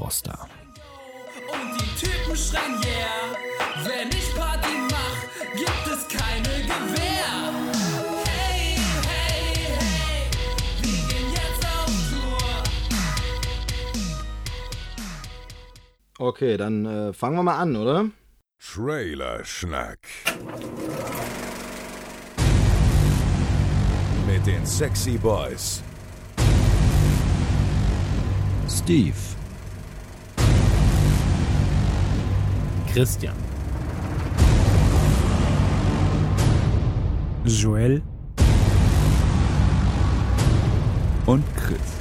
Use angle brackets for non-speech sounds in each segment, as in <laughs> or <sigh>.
Froster. Und die Typen schreien yeah. Wenn ich Party mach, gibt es keine Gewehr. Hey, hey, hey, wir gehen jetzt auf Tour. Okay, dann äh, fangen wir mal an, oder? Trailer-Schnack. Mit den Sexy Boys. Steve, Christian, Joel und Chris.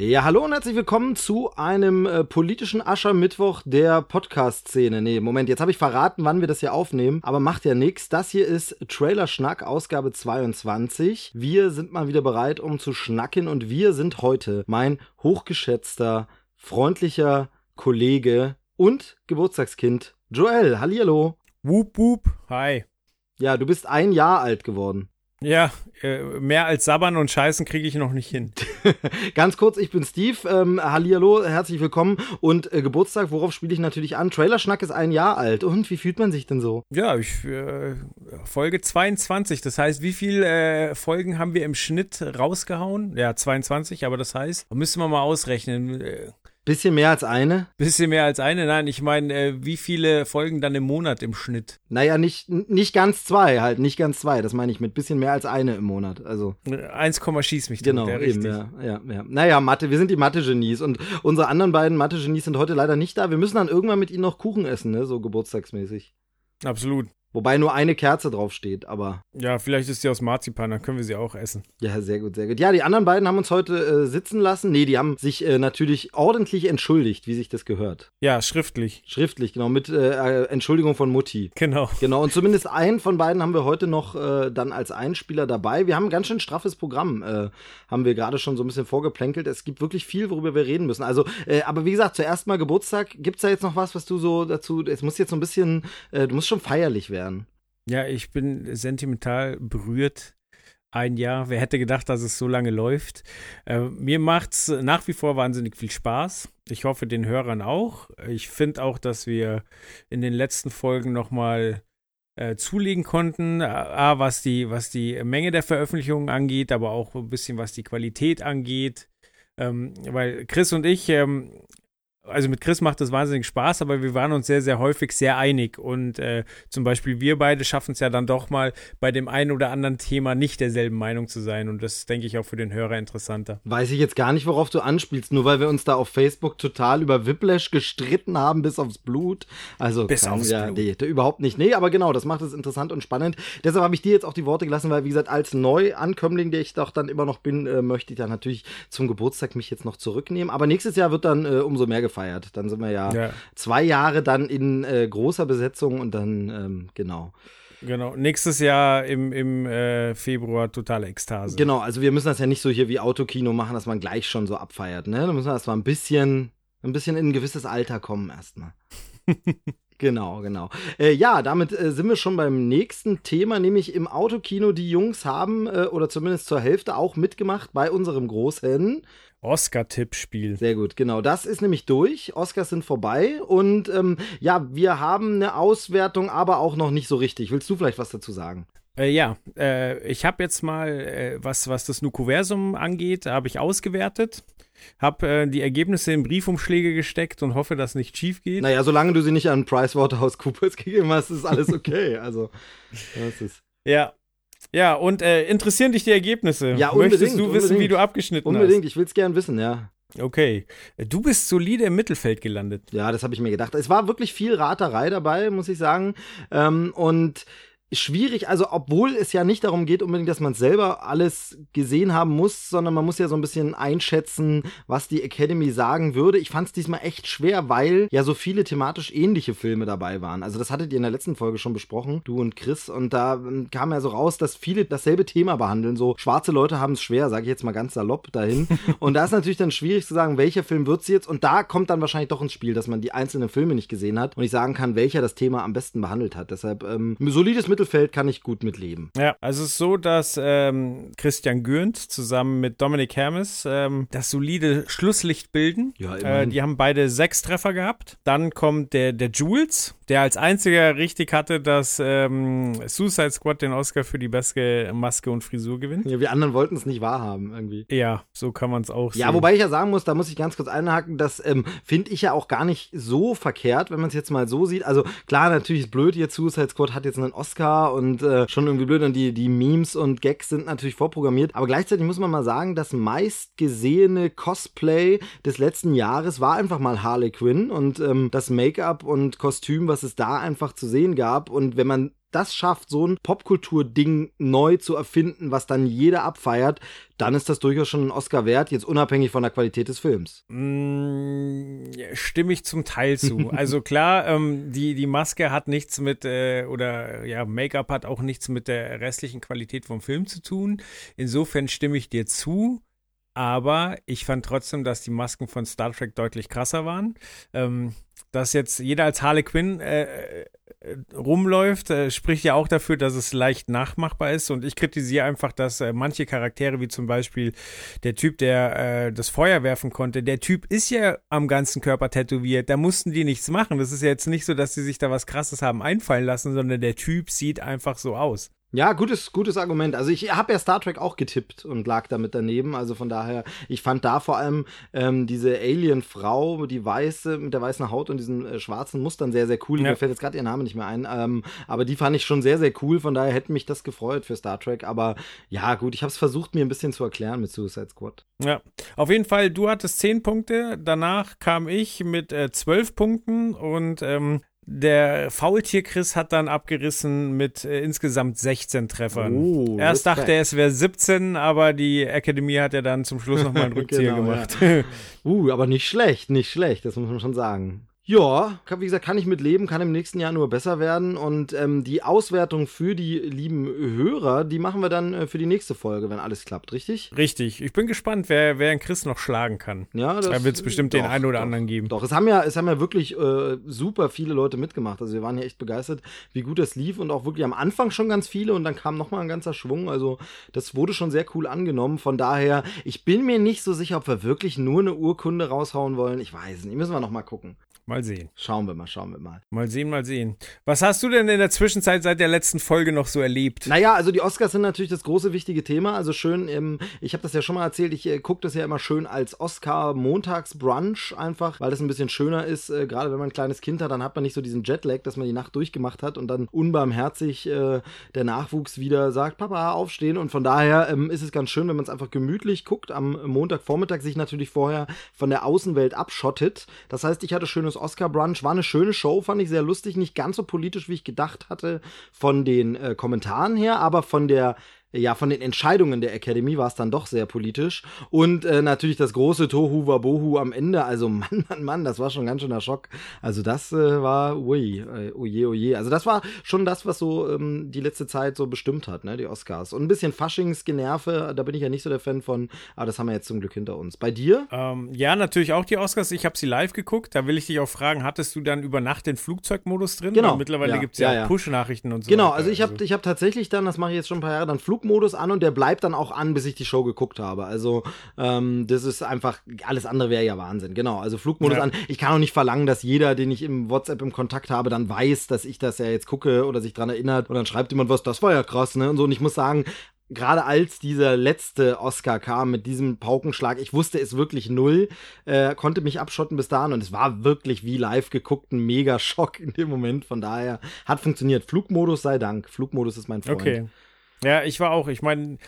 Ja, hallo und herzlich willkommen zu einem äh, politischen Aschermittwoch der Podcast-Szene. Nee, Moment, jetzt habe ich verraten, wann wir das hier aufnehmen, aber macht ja nichts. Das hier ist Trailer Schnack, Ausgabe 22. Wir sind mal wieder bereit, um zu schnacken und wir sind heute mein hochgeschätzter, freundlicher Kollege und Geburtstagskind Joel. Hallihallo. Wup, wup. Hi. Ja, du bist ein Jahr alt geworden. Ja, äh, mehr als sabbern und scheißen kriege ich noch nicht hin. <laughs> Ganz kurz, ich bin Steve. Ähm, Hallihallo, herzlich willkommen. Und äh, Geburtstag, worauf spiele ich natürlich an? Trailerschnack ist ein Jahr alt. Und wie fühlt man sich denn so? Ja, ich äh, Folge 22. Das heißt, wie viele äh, Folgen haben wir im Schnitt rausgehauen? Ja, 22, aber das heißt, müssen wir mal ausrechnen. Äh, Bisschen mehr als eine? bisschen mehr als eine. Nein, ich meine, äh, wie viele Folgen dann im Monat im Schnitt? Naja, nicht, nicht ganz zwei halt, nicht ganz zwei. Das meine ich mit bisschen mehr als eine im Monat. Also, Äh, 1, schieß mich genau, ja, eben, richtig. ja, ja, ja. Naja, Mathe, wir sind die Mathe-Genies und unsere anderen beiden Mathe-Genies sind heute leider nicht da. Wir müssen dann irgendwann mit ihnen noch Kuchen essen, ne, so geburtstagsmäßig. Absolut. Wobei nur eine Kerze draufsteht, aber Ja, vielleicht ist die aus Marzipan, dann können wir sie auch essen. ja, sehr gut, sehr gut. Ja, die anderen beiden haben uns heute äh, sitzen lassen. Nee, die haben sich äh, natürlich ordentlich entschuldigt, wie sich das gehört. Ja, schriftlich. Schriftlich, genau, mit äh, äh, Entschuldigung von Mutti. Genau. Genau, und zumindest einen von beiden haben wir heute noch äh, dann als Einspieler dabei. Wir haben ein ganz schön straffes Programm, äh, haben wir gerade schon so ein bisschen vorgeplänkelt. Es gibt wirklich viel, worüber wir reden müssen. Also, aber wie gesagt, zuerst mal Geburtstag. Gibt's da jetzt noch was, was du so dazu, es muss jetzt so ein bisschen, du musst schon feierlich werden. Ja, ich bin sentimental berührt. Ein Jahr. Wer hätte gedacht, dass es so lange läuft? Äh, mir macht's nach wie vor wahnsinnig viel Spaß. Ich hoffe, den Hörern auch. Ich finde auch, dass wir in den letzten Folgen nochmal äh, zulegen konnten. A, was die, was die Menge der Veröffentlichungen angeht, aber auch ein bisschen was die Qualität angeht. Ähm, weil Chris und ich, ähm, also mit Chris macht es wahnsinnig Spaß, aber wir waren uns sehr, sehr häufig sehr einig. Und äh, zum Beispiel wir beide schaffen es ja dann doch mal bei dem einen oder anderen Thema nicht derselben Meinung zu sein. Und das denke ich auch für den Hörer interessanter. Weiß ich jetzt gar nicht, worauf du anspielst, nur weil wir uns da auf Facebook total über Whiplash gestritten haben bis aufs Blut. Also Bis aufs ja, Blut. Nee, da überhaupt nicht. Nee, aber genau, das macht es interessant und spannend. Deshalb habe ich dir jetzt auch die Worte gelassen, weil wie gesagt, als Neuankömmling, der ich doch dann immer noch bin, äh, möchte ich dann natürlich zum Geburtstag mich jetzt noch zurücknehmen. Aber nächstes Jahr wird dann äh, umso mehr gefeiert. Dann sind wir ja, Ja. zwei Jahre dann in äh, großer Besetzung und dann ähm, genau. Genau. Nächstes Jahr im, im äh, Februar totale Ekstase. Genau, also wir müssen das ja nicht so hier wie Autokino machen, dass man gleich schon so abfeiert, ne? Da müssen wir erstmal ein bisschen, ein bisschen in ein gewisses Alter kommen erstmal. <laughs> Genau, genau. Äh, ja, damit äh, sind wir schon beim nächsten Thema, nämlich im Autokino. Die Jungs haben, äh, oder zumindest zur Hälfte, auch mitgemacht bei unserem großen. Oscar-Tippspiel. Sehr gut, genau. Das ist nämlich durch. Oscars sind vorbei. Und ähm, ja, wir haben eine Auswertung, aber auch noch nicht so richtig. Willst du vielleicht was dazu sagen? Äh, ja, äh, ich habe jetzt mal, äh, was, was das Nukuversum angeht, habe ich ausgewertet. Habe äh, die Ergebnisse in Briefumschläge gesteckt und hoffe, dass nicht schief geht. Naja, solange du sie nicht an PricewaterhouseCoopers <laughs> gegeben hast, ist alles okay. Also, das ist. Ja. Ja, und äh, interessieren dich die Ergebnisse? Ja, Möchtest unbedingt, du wissen, wie unbedingt. du abgeschnitten Unbedingt, ich will es gern wissen, ja. hast? Okay. Du bist solide im Mittelfeld gelandet. Ja, das habe ich mir gedacht. Es war wirklich viel Raterei dabei, muss ich sagen. Ähm, und schwierig, also obwohl es ja nicht darum geht unbedingt, dass man selber alles gesehen haben muss, sondern man muss ja so ein bisschen einschätzen, was die Academy sagen würde. Ich fand es diesmal echt schwer, weil ja so viele thematisch ähnliche Filme dabei waren. Also das hattet ihr in der letzten Folge schon besprochen, du und Chris, und da ähm, kam ja so raus, dass viele dasselbe Thema behandeln. So schwarze Leute haben es schwer, sage ich jetzt mal ganz salopp dahin. <laughs> und da ist natürlich dann schwierig zu sagen, welcher Film wird's jetzt. Und da kommt dann wahrscheinlich doch ins Spiel, dass man die einzelnen Filme nicht gesehen hat und ich sagen kann, welcher das Thema am besten behandelt hat. Deshalb ähm, solides Mittelfeld kann ich gut mitleben. Ja, also es ist so, dass ähm, Christian Gürnt zusammen mit Dominik Hermes ähm, das solide Schlusslicht bilden. Ja, äh, die haben beide sechs Treffer gehabt. Dann kommt der, der Jules, der als einziger richtig hatte, dass ähm, Suicide Squad den Oscar für die beste Maske und Frisur gewinnt. Ja, wir anderen wollten es nicht wahrhaben irgendwie. Ja, so kann man es auch sehen. Ja, wobei ich ja sagen muss, da muss ich ganz kurz einhaken, das ähm, finde ich ja auch gar nicht so verkehrt, wenn man es jetzt mal so sieht. Also klar, natürlich ist blöd, jetzt Suicide Squad hat jetzt einen Oscar und äh, schon irgendwie blöd und die, die Memes und Gags sind natürlich vorprogrammiert. Aber gleichzeitig muss man mal sagen, das meistgesehene Cosplay des letzten Jahres war einfach mal Harley Quinn und ähm, das Make-up und Kostüm, was es da einfach zu sehen gab. Und wenn man das schafft, so ein Popkultur-Ding neu zu erfinden, was dann jeder abfeiert, dann ist das durchaus schon ein Oscar wert, jetzt unabhängig von der Qualität des Films. Mm, stimme ich zum Teil zu. <laughs> Also klar, ähm, die, die Maske hat nichts mit, äh, oder ja, Make-up hat auch nichts mit der restlichen Qualität vom Film zu tun. Insofern stimme ich dir zu. Aber ich fand trotzdem, dass die Masken von Star Trek deutlich krasser waren. Ähm, dass jetzt jeder als Harley Quinn äh, äh, rumläuft, äh, spricht ja auch dafür, dass es leicht nachmachbar ist. Und ich kritisiere einfach, dass äh, manche Charaktere, wie zum Beispiel der Typ, der äh, das Feuer werfen konnte, der Typ ist ja am ganzen Körper tätowiert. Da mussten die nichts machen. Das ist ja jetzt nicht so, dass sie sich da was Krasses haben einfallen lassen, sondern der Typ sieht einfach so aus. Ja, gutes, gutes Argument. Also ich habe ja Star Trek auch getippt und lag damit daneben. Also von daher, ich fand da vor allem ähm, diese Alien-Frau, die weiße, mit der weißen Haut und diesen äh, schwarzen Mustern sehr, sehr cool. Ja. Mir fällt jetzt gerade ihr Name nicht mehr ein. Ähm, aber die fand ich schon sehr, sehr cool. Von daher hätte mich das gefreut für Star Trek. Aber ja, gut, ich habe es versucht, mir ein bisschen zu erklären mit Suicide Squad. Ja, auf jeden Fall, du hattest 10 Punkte, danach kam ich mit äh, 12 Punkten und ähm, der Faultier Chris hat dann abgerissen mit äh, insgesamt 16 Treffern. Oh, Erst dachte er, es wäre 17, aber die Akademie hat ja dann zum Schluss nochmal einen <laughs> Rückzieher Genau, gemacht. <laughs> Uh, aber nicht schlecht, nicht schlecht, das muss man schon sagen. Ja, wie gesagt, kann ich mit leben, kann im nächsten Jahr nur besser werden. Und ähm, die Auswertung für die lieben Hörer, die machen wir dann äh, für die nächste Folge, wenn alles klappt, richtig? Richtig, ich bin gespannt, wer, wer den Chris noch schlagen kann. Ja, das Da wird's bestimmt den einen oder doch, anderen geben. Doch, es haben ja, es haben ja wirklich äh, super viele Leute mitgemacht. Also wir waren ja echt begeistert, wie gut das lief und auch wirklich am Anfang schon ganz viele und dann kam noch mal ein ganzer Schwung. Also das wurde schon sehr cool angenommen. Von daher, ich bin mir nicht so sicher, ob wir wirklich nur eine Urkunde raushauen wollen. Ich weiß es nicht. Müssen wir noch mal gucken. Mal sehen. Schauen wir mal, schauen wir mal. Mal sehen, mal sehen. Was hast du denn in der Zwischenzeit seit der letzten Folge noch so erlebt? Naja, also die Oscars sind natürlich das große wichtige Thema. Also schön, ähm, ich habe das ja schon mal erzählt, ich äh, gucke das ja immer schön als Oscar-Montags-Brunch einfach, weil das ein bisschen schöner ist. Äh, Gerade wenn man ein kleines Kind hat, dann hat man nicht so diesen Jetlag, dass man die Nacht durchgemacht hat und dann unbarmherzig äh, der Nachwuchs wieder sagt, Papa, aufstehen. Und von daher ähm, ist es ganz schön, wenn man es einfach gemütlich guckt, am Montagvormittag sich natürlich vorher von der Außenwelt abschottet. Das heißt, ich hatte schönes Oscar-Brunch, war eine schöne Show, fand ich sehr lustig, nicht ganz so politisch, wie ich gedacht hatte von den äh, Kommentaren her, aber von der ja, von den Entscheidungen der Academy war es dann doch sehr politisch. Und äh, natürlich das große Tohu Wabohu am Ende. Also <laughs> Mann, Mann, Mann, das war schon ganz schöner Schock. Also das äh, war, ui, äh, oje, oje. Also das war schon das, was so ähm, die letzte Zeit so bestimmt hat, ne, die Oscars. Und ein bisschen Faschingsgenerve, da bin ich ja nicht so der Fan von, aber das haben wir jetzt zum Glück hinter uns. Bei dir? Ähm, ja, natürlich auch die Oscars. Ich habe sie live geguckt. Da will ich dich auch fragen, hattest du dann über Nacht den Flugzeugmodus drin? Genau. Weil mittlerweile Ja, gibt es ja, ja, ja. auch Push-Nachrichten und so. Genau, weiter. also ich habe ich hab tatsächlich dann, das mache ich jetzt schon ein paar Jahre, dann Flugmodus an und der bleibt dann auch an, bis ich die Show geguckt habe. Also ähm, das ist einfach, alles andere wäre ja Wahnsinn. Genau, also Flugmodus Ja. an. Ich kann auch nicht verlangen, dass jeder, den ich im WhatsApp im Kontakt habe, dann weiß, dass ich das ja jetzt gucke oder sich dran erinnert und dann schreibt jemand was, das war ja krass, ne? Und so. Und ich muss sagen, gerade als dieser letzte Oscar kam mit diesem Paukenschlag, ich wusste es wirklich null, äh, konnte mich abschotten bis dahin und es war wirklich wie live geguckt ein mega Schock in dem Moment. Von daher hat funktioniert. Flugmodus sei Dank. Flugmodus ist mein Freund. Okay. Ja, ich war auch. Ich meine,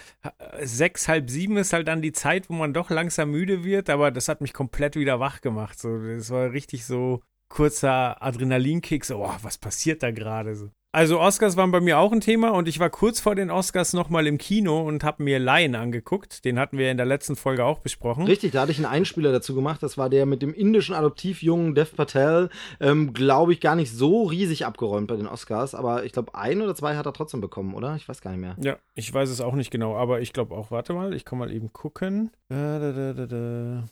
sechs, halb sieben ist halt dann die Zeit, wo man doch langsam müde wird, aber das hat mich komplett wieder wach gemacht. So, das war richtig so kurzer Adrenalinkick. So, oh, was passiert da gerade? So. Also Oscars waren bei mir auch ein Thema und ich war kurz vor den Oscars nochmal im Kino und habe mir Lion angeguckt. Den hatten wir in der letzten Folge auch besprochen. Richtig, da hatte ich einen Einspieler dazu gemacht. Das war der mit dem indischen Adoptivjungen Dev Patel. Ähm, glaube ich, gar nicht so riesig abgeräumt bei den Oscars. Aber ich glaube, ein oder zwei hat er trotzdem bekommen, oder? Ich weiß gar nicht mehr. Ja, ich weiß es auch nicht genau, aber ich glaube auch, warte mal, ich kann mal eben gucken. Da, da, da, da, da.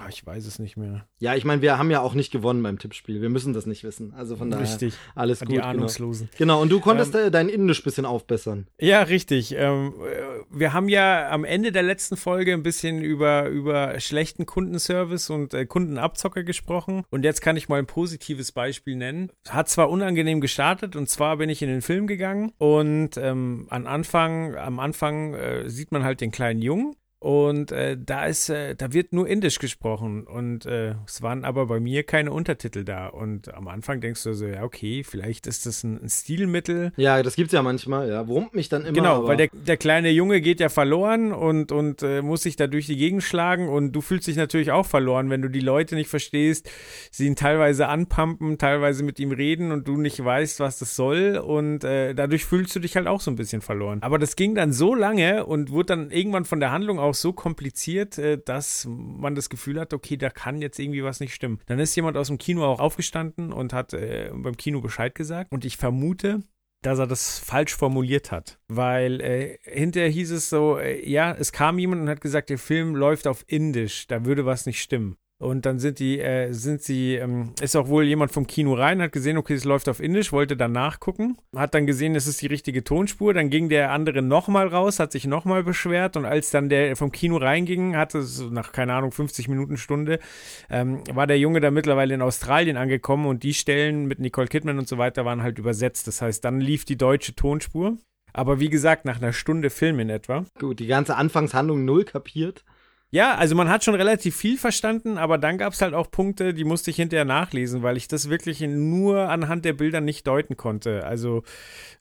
Ah, ich weiß es nicht mehr. Ja, ich meine, wir haben ja auch nicht gewonnen beim Tippspiel. Wir müssen das nicht wissen. Also von daher Richtig, alles gut. die Genau. Ahnungslosen. genau, und du konntest äh, dein Indisch bisschen aufbessern. Ja, richtig. Ähm, äh, wir haben ja am Ende der letzten Folge ein bisschen über, über schlechten Kundenservice und äh, Kundenabzocker gesprochen. Und jetzt kann ich mal ein positives Beispiel nennen. Hat zwar unangenehm gestartet, und zwar bin ich in den Film gegangen und ähm, am Anfang, am Anfang äh, sieht man halt den kleinen Jungen. Und äh, da ist, äh, da wird nur Indisch gesprochen und äh, es waren aber bei mir keine Untertitel da. Und am Anfang denkst du so, ja, okay, vielleicht ist das ein, ein Stilmittel. Ja, das gibt's ja manchmal, ja. Wurmt mich dann immer. Genau, weil der, der kleine Junge geht ja verloren und, und äh, muss sich da durch die Gegend schlagen und du fühlst dich natürlich auch verloren, wenn du die Leute nicht verstehst, sie ihn teilweise anpumpen, teilweise mit ihm reden und du nicht weißt, was das soll und äh, dadurch fühlst du dich halt auch so ein bisschen verloren. Aber das ging dann so lange und wurde dann irgendwann von der Handlung auch so kompliziert, äh, dass man das Gefühl hat, okay, da kann jetzt irgendwie was nicht stimmen. Dann ist jemand aus dem Kino auch aufgestanden und hat äh, beim Kino Bescheid gesagt und ich vermute, dass er das falsch formuliert hat. Weil äh, hinterher hieß es so, äh, ja, es kam jemand und hat gesagt, der Film läuft auf Indisch, da würde was nicht stimmen. Und dann sind die, äh, sind sie, ähm, ist auch wohl jemand vom Kino rein, hat gesehen, okay, es läuft auf Indisch, wollte dann nachgucken, hat dann gesehen, es ist die richtige Tonspur, dann ging der andere nochmal raus, hat sich nochmal beschwert und als dann der vom Kino reinging, hatte es nach, keine Ahnung, 50 Minuten, Stunde, ähm, war der Junge da mittlerweile in Australien angekommen und die Stellen mit Nicole Kidman und so weiter waren halt übersetzt. Das heißt, dann lief die deutsche Tonspur. Aber wie gesagt, nach einer Stunde Film in etwa. Gut, die ganze Anfangshandlung null kapiert. Ja, also man hat schon relativ viel verstanden, aber dann gab es halt auch Punkte, die musste ich hinterher nachlesen, weil ich das wirklich nur anhand der Bilder nicht deuten konnte. Also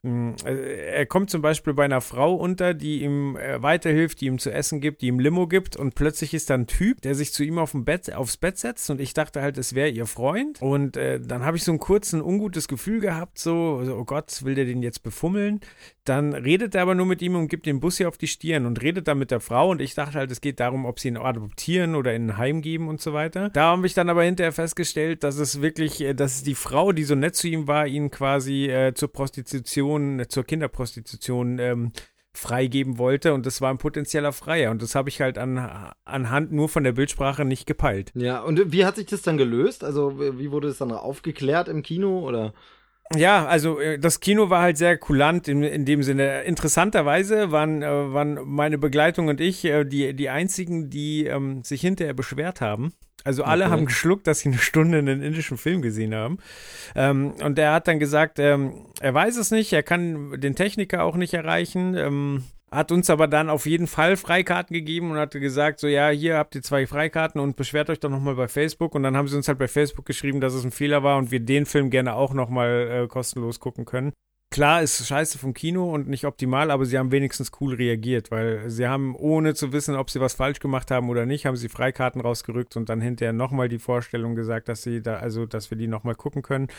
mh, äh, er kommt zum Beispiel bei einer Frau unter, die ihm äh, weiterhilft, die ihm zu essen gibt, die ihm Limo gibt und plötzlich ist da ein Typ, der sich zu ihm auf Bett, aufs Bett setzt und ich dachte halt, es wäre ihr Freund. Und äh, dann habe ich so ein kurzes, ungutes Gefühl gehabt, so, so, oh Gott, will der den jetzt befummeln? Dann redet er aber nur mit ihm und gibt den Bus hier auf die Stirn und redet dann mit der Frau und ich dachte halt, es geht darum, ob sie ihn adoptieren oder in ein Heim geben und so weiter. Da habe ich dann aber hinterher festgestellt, dass es wirklich, äh, dass die Frau, die so nett zu ihm war, ihn quasi äh, zur Prostitution, zur Kinderprostitution ähm, freigeben wollte und das war ein potenzieller Freier und das habe ich halt an, anhand nur von der Bildsprache nicht gepeilt. Ja, und wie hat sich das dann gelöst? Also, wie wurde das dann aufgeklärt im Kino oder? Ja, also äh, das Kino war halt sehr kulant in, in dem Sinne. Interessanterweise waren, äh, waren meine Begleitung und ich äh, die, die einzigen, die ähm, sich hinterher beschwert haben. Also alle Okay. haben geschluckt, dass sie eine Stunde einen indischen Film gesehen haben. Ähm, und er hat dann gesagt, ähm, er weiß es nicht, er kann den Techniker auch nicht erreichen. Hat uns aber dann auf jeden Fall Freikarten gegeben und hatte gesagt, so ja, hier habt ihr zwei Freikarten und beschwert euch doch nochmal bei Facebook. Und dann haben sie uns halt bei Facebook geschrieben, dass es ein Fehler war und wir den Film gerne auch nochmal äh, kostenlos gucken können. Klar, ist scheiße vom Kino und nicht optimal, aber sie haben wenigstens cool reagiert, weil sie haben, ohne zu wissen, ob sie was falsch gemacht haben oder nicht, haben sie Freikarten rausgerückt und dann hinterher nochmal die Vorstellung gesagt, dass sie da, also, dass wir die nochmal gucken können.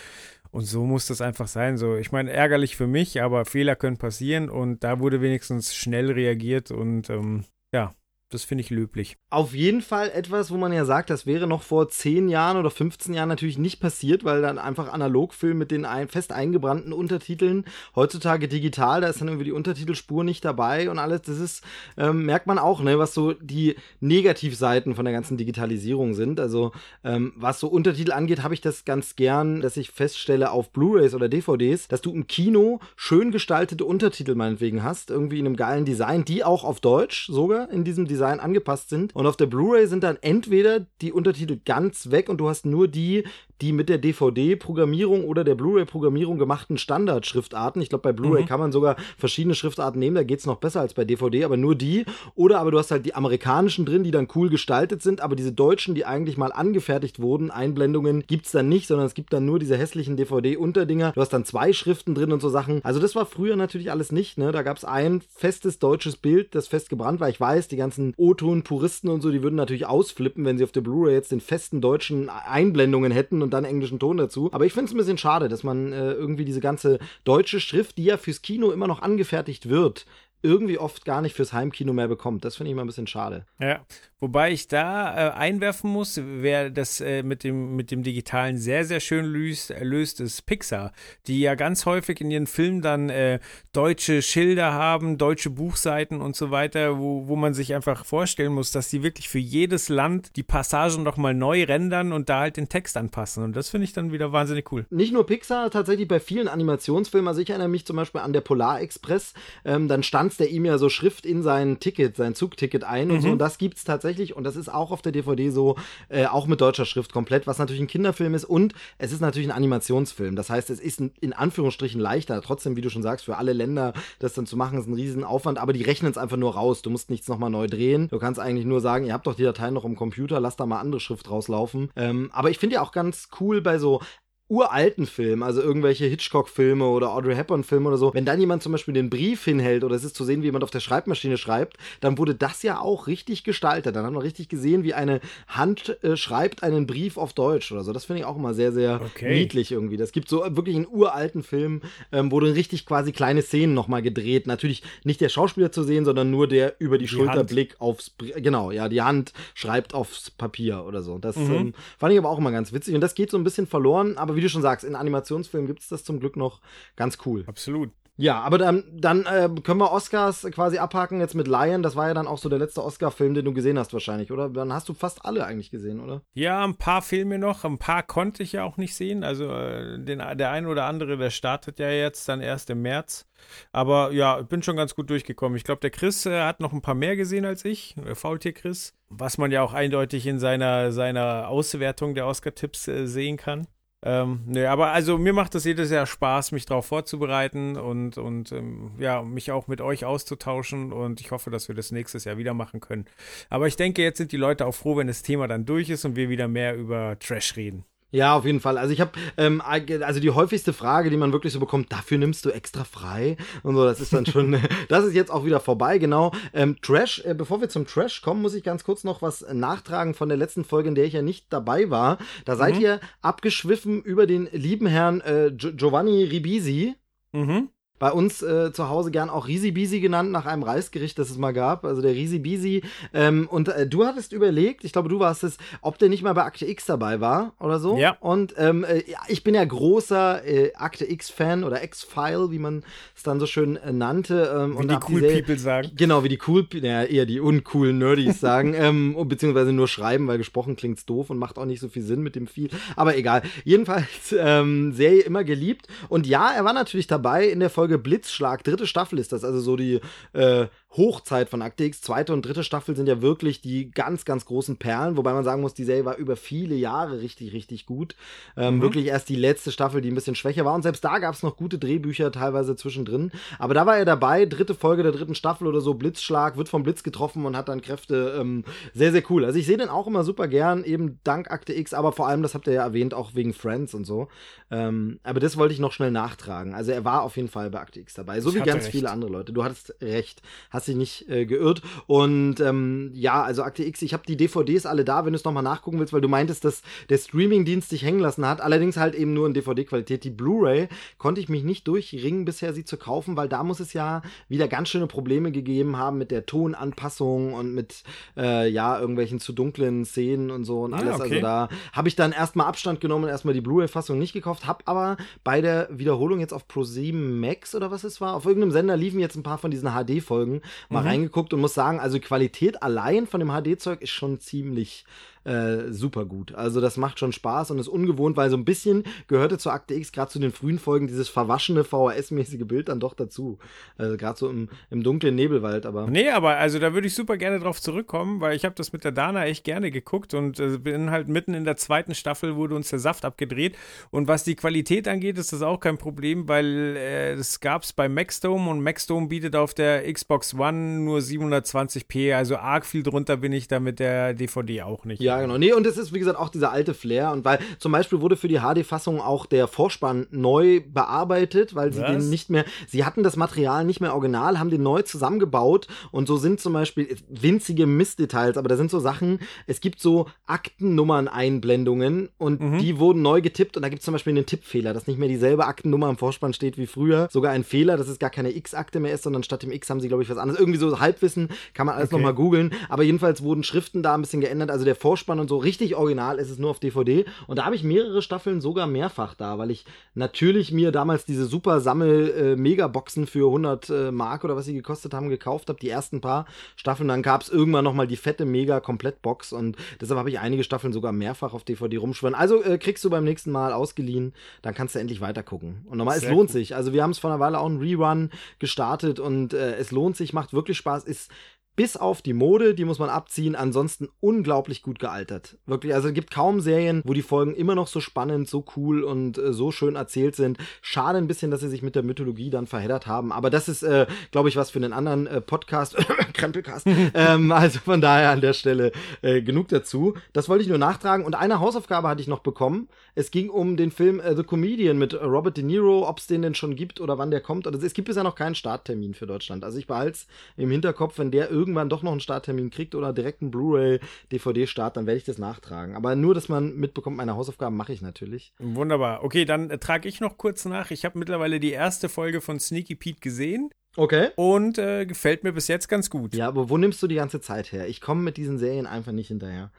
Und so muss das einfach sein. So, ich meine, ärgerlich für mich, aber Fehler können passieren und da wurde wenigstens schnell reagiert und ähm, ja, Das finde ich löblich. Auf jeden Fall etwas, wo man ja sagt, das wäre noch vor 10 Jahren oder 15 Jahren natürlich nicht passiert, weil dann einfach Analogfilm mit den ein, fest eingebrannten Untertiteln, heutzutage digital, da ist dann irgendwie die Untertitelspur nicht dabei und alles. Das ist, ähm, merkt man auch, ne, was so die Negativseiten von der ganzen Digitalisierung sind. Also, ähm, was so Untertitel angeht, habe ich das ganz gern, dass ich feststelle auf Blu-rays oder DVDs, dass du im Kino schön gestaltete Untertitel meinetwegen hast, irgendwie in einem geilen Design, die auch auf Deutsch sogar in diesem Design Design angepasst sind. Und auf der Blu-ray sind dann entweder die Untertitel ganz weg und du hast nur die, die mit der DVD-Programmierung oder der Blu-ray-Programmierung gemachten Standardschriftarten. Ich glaube, bei Blu-ray mhm. kann man sogar verschiedene Schriftarten nehmen, da geht es noch besser als bei DVD, aber nur die. Oder aber du hast halt die amerikanischen drin, die dann cool gestaltet sind, aber diese deutschen, die eigentlich mal angefertigt wurden, Einblendungen, gibt es dann nicht, sondern es gibt dann nur diese hässlichen DVD-Unterdinger. Du hast dann zwei Schriften drin und so Sachen. Also das war früher natürlich alles nicht, ne? Da gab es ein festes deutsches Bild, das fest gebrannt war. Ich weiß, die ganzen O-Ton-Puristen und so, die würden natürlich ausflippen, wenn sie auf der Blu-ray jetzt den festen deutschen Einblendungen hätten und dann englischen Ton dazu. Aber ich finde es ein bisschen schade, dass man äh, irgendwie diese ganze deutsche Schrift, die ja fürs Kino immer noch angefertigt wird, irgendwie oft gar nicht fürs Heimkino mehr bekommt. Das finde ich mal ein bisschen schade. Ja, wobei ich da äh, einwerfen muss, wer das äh, mit, dem, mit dem Digitalen sehr, sehr schön löst, löst, ist Pixar, die ja ganz häufig in ihren Filmen dann äh, deutsche Schilder haben, deutsche Buchseiten und so weiter, wo, wo man sich einfach vorstellen muss, dass die wirklich für jedes Land die Passagen nochmal neu rendern und da halt den Text anpassen. Und das finde ich dann wieder wahnsinnig cool. Nicht nur Pixar, tatsächlich bei vielen Animationsfilmen. Also ich erinnere mich zum Beispiel an der Polar Express. Ähm, dann stand pflanzt er ihm ja so Schrift in sein Ticket, sein Zugticket ein und so. Mhm. Und das gibt es tatsächlich und das ist auch auf der DVD so, äh, auch mit deutscher Schrift komplett, was natürlich ein Kinderfilm ist und es ist natürlich ein Animationsfilm. Das heißt, es ist in Anführungsstrichen leichter. Trotzdem, wie du schon sagst, für alle Länder das dann zu machen, ist ein Riesenaufwand, aber die rechnen es einfach nur raus. Du musst nichts nochmal neu drehen. Du kannst eigentlich nur sagen, ihr habt doch die Dateien noch im Computer, lass da mal andere Schrift rauslaufen. Ähm, aber ich finde ja auch ganz cool bei so uralten Filmen, also irgendwelche Hitchcock-Filme oder Audrey Hepburn-Filme oder so, wenn dann jemand zum Beispiel den Brief hinhält oder es ist zu sehen, wie jemand auf der Schreibmaschine schreibt, dann wurde das ja auch richtig gestaltet. Dann hat man richtig gesehen, wie eine Hand äh, schreibt einen Brief auf Deutsch oder so. Das finde ich auch immer sehr, sehr okay. niedlich irgendwie. Das gibt so wirklich einen uralten Film, ähm, wurde richtig quasi kleine Szenen nochmal gedreht. Natürlich nicht der Schauspieler zu sehen, sondern nur der über die, die Schulter Hand. Blick aufs, genau, ja, die Hand schreibt aufs Papier oder so. Das mhm. ähm, fand ich aber auch immer ganz witzig und das geht so ein bisschen verloren, aber wie du schon sagst, in Animationsfilmen gibt es das zum Glück noch ganz cool. Absolut. Ja, aber dann, dann äh, können wir Oscars quasi abhaken jetzt mit Lion. Das war ja dann auch so der letzte Oscar-Film, den du gesehen hast wahrscheinlich, oder? Dann hast du fast alle eigentlich gesehen, oder? Ja, ein paar Filme noch. Ein paar konnte ich ja auch nicht sehen. Also äh, den, der ein oder andere, der startet ja jetzt dann erst im März. Aber ja, ich bin schon ganz gut durchgekommen. Ich glaube, der Chris äh, hat noch ein paar mehr gesehen als ich. Der Faultier Chris. Was man ja auch eindeutig in seiner, seiner Auswertung der Oscar-Tipps äh, sehen kann. Ähm, nee, aber also mir macht es jedes Jahr Spaß, mich darauf vorzubereiten und, und ähm, ja, mich auch mit euch auszutauschen und ich hoffe, dass wir das nächstes Jahr wieder machen können. Aber ich denke, jetzt sind die Leute auch froh, wenn das Thema dann durch ist und wir wieder mehr über Trash reden. Ja, auf jeden Fall. Also ich habe, ähm, also die häufigste Frage, die man wirklich so bekommt, dafür nimmst du extra frei und so, das ist dann schon, <laughs> <laughs> das ist jetzt auch wieder vorbei, genau. Ähm, Trash, äh, bevor wir zum Trash kommen, muss ich ganz kurz noch was nachtragen von der letzten Folge, in der ich ja nicht dabei war. Da seid mhm. ihr abgeschwiffen über den lieben Herrn äh, Giovanni Ribisi. Mhm bei uns äh, zu Hause gern auch Risi-Bisi genannt, nach einem Reisgericht, das es mal gab. Also der Risi-Bisi. Ähm, und äh, du hattest überlegt, ich glaube, du warst es, ob der nicht mal bei Akte X dabei war oder so. Ja. Und ähm, äh, ich bin ja großer äh, Akte X-Fan oder X-File, wie man es dann so schön äh, nannte. Ähm, wie und die Cool People sagen. Genau, wie die Cool, ja, eher die uncoolen Nerdys sagen. <laughs> ähm, beziehungsweise nur schreiben, weil gesprochen klingt's doof und macht auch nicht so viel Sinn mit dem viel. Aber egal. Jedenfalls <laughs> ähm, Serie immer geliebt. Und ja, er war natürlich dabei in der Folge Folge Blitzschlag, dritte Staffel ist das, also so die äh, Hochzeit von Akte X. Zweite und dritte Staffel sind ja wirklich die ganz, ganz großen Perlen, wobei man sagen muss, die Serie war über viele Jahre richtig, richtig gut. Ähm, mhm. Wirklich erst die letzte Staffel, die ein bisschen schwächer war. Und selbst da gab es noch gute Drehbücher teilweise zwischendrin. Aber da war er dabei, dritte Folge der dritten Staffel oder so, Blitzschlag, wird vom Blitz getroffen und hat dann Kräfte. Ähm, sehr, sehr cool. Also ich sehe den auch immer super gern, eben dank Akte X, aber vor allem, das habt ihr ja erwähnt, auch wegen Friends und so. Ähm, aber das wollte ich noch schnell nachtragen. Also er war auf jeden Fall bei Akte X dabei, so ich wie ganz recht. viele andere Leute. Du hattest recht hast dich nicht äh, geirrt. Und ähm, ja, also Akte X, ich habe die DVDs alle da, wenn du es nochmal nachgucken willst, weil du meintest, dass der Streamingdienst dich hängen lassen hat. Allerdings halt eben nur in DVD-Qualität. Die Blu-ray konnte ich mich nicht durchringen, bisher sie zu kaufen, weil da muss es ja wieder ganz schöne Probleme gegeben haben mit der Tonanpassung und mit äh, ja irgendwelchen zu dunklen Szenen und so und alles. okay. Also da habe ich dann erstmal Abstand genommen und erstmal die Blu-ray-Fassung nicht gekauft, habe aber bei der Wiederholung jetzt auf Pro7 Max oder was es war, auf irgendeinem Sender liefen jetzt ein paar von diesen HD-Folgen mal reingeguckt und muss sagen, also Qualität allein von dem HD-Zeug ist schon ziemlich äh, super gut. Also das macht schon Spaß und ist ungewohnt, weil so ein bisschen gehörte zur Akte X, gerade zu den frühen Folgen, dieses verwaschene VHS-mäßige Bild dann doch dazu. Also gerade so im, im dunklen Nebelwald, aber. Nee, aber also da würde ich super gerne drauf zurückkommen, weil ich habe das mit der Dana echt gerne geguckt und äh, bin halt mitten in der zweiten Staffel, wurde uns der Saft abgedreht. Und was die Qualität angeht, ist das auch kein Problem, weil äh, das gab es bei Maxdome und Maxdome bietet auf der Xbox One nur 720p, also arg viel drunter bin ich da mit der DVD auch nicht. Ja, genau. Nee, und es ist, wie gesagt, auch dieser alte Flair. Und weil zum Beispiel wurde für die HD-Fassung auch der Vorspann neu bearbeitet, weil sie Was? den nicht mehr, sie hatten das Material nicht mehr original, haben den neu zusammengebaut. Und so sind zum Beispiel winzige Missdetails, aber da sind so Sachen, es gibt so Aktennummern-Einblendungen und die wurden neu getippt. Und da gibt es zum Beispiel einen Tippfehler, dass nicht mehr dieselbe Aktennummer im Vorspann steht wie früher. Sogar ein Fehler, dass es gar keine X-Akte mehr ist, sondern statt dem X haben sie, glaube ich, was anderes. Irgendwie so Halbwissen, kann man alles Okay. nochmal googeln. Aber jedenfalls wurden Schriften da ein bisschen geändert. Also der Vorspann und so richtig original ist es nur auf DVD. Und da habe ich mehrere Staffeln sogar mehrfach da, weil ich natürlich mir damals diese super Sammel-Megaboxen für 100 äh, Mark oder was sie gekostet haben, gekauft habe. Die ersten paar Staffeln. Dann gab es irgendwann nochmal die fette Mega-Komplettbox. Und deshalb habe ich einige Staffeln sogar mehrfach auf DVD rumschwören. Also äh, kriegst du beim nächsten Mal ausgeliehen. Dann kannst du endlich weitergucken. Und nochmal, es Sehr lohnt gut. sich. Also wir haben es vor einer Weile auch einen Rerun gestartet und äh, es lohnt sich, macht wirklich Spaß, ist bis auf die Mode, die muss man abziehen, ansonsten unglaublich gut gealtert. Wirklich, also es gibt kaum Serien, wo die Folgen immer noch so spannend, so cool und äh, so schön erzählt sind. Schade ein bisschen, dass sie sich mit der Mythologie dann verheddert haben, aber das ist, äh, glaube ich, was für einen anderen äh, Podcast, <coughs> Krempelcast. <laughs> ähm, also von daher an der Stelle äh, genug dazu. Das wollte ich nur nachtragen und eine Hausaufgabe hatte ich noch bekommen. Es ging um den Film äh, The Comedian mit Robert De Niro, ob es den denn schon gibt oder wann der kommt. Oder es gibt bisher noch keinen Starttermin für Deutschland. Also ich behalte es im Hinterkopf, wenn der irgendwann doch noch einen Starttermin kriegt oder direkt einen Blu-ray, DVD-Start, dann werde ich das nachtragen. Aber nur, dass man mitbekommt, meine Hausaufgaben mache ich natürlich. Wunderbar. Okay, dann äh, trage ich noch kurz nach. Ich habe mittlerweile die erste Folge von Sneaky Pete gesehen Okay. und äh, gefällt mir bis jetzt ganz gut. Ja, aber wo nimmst du die ganze Zeit her? Ich komme mit diesen Serien einfach nicht hinterher.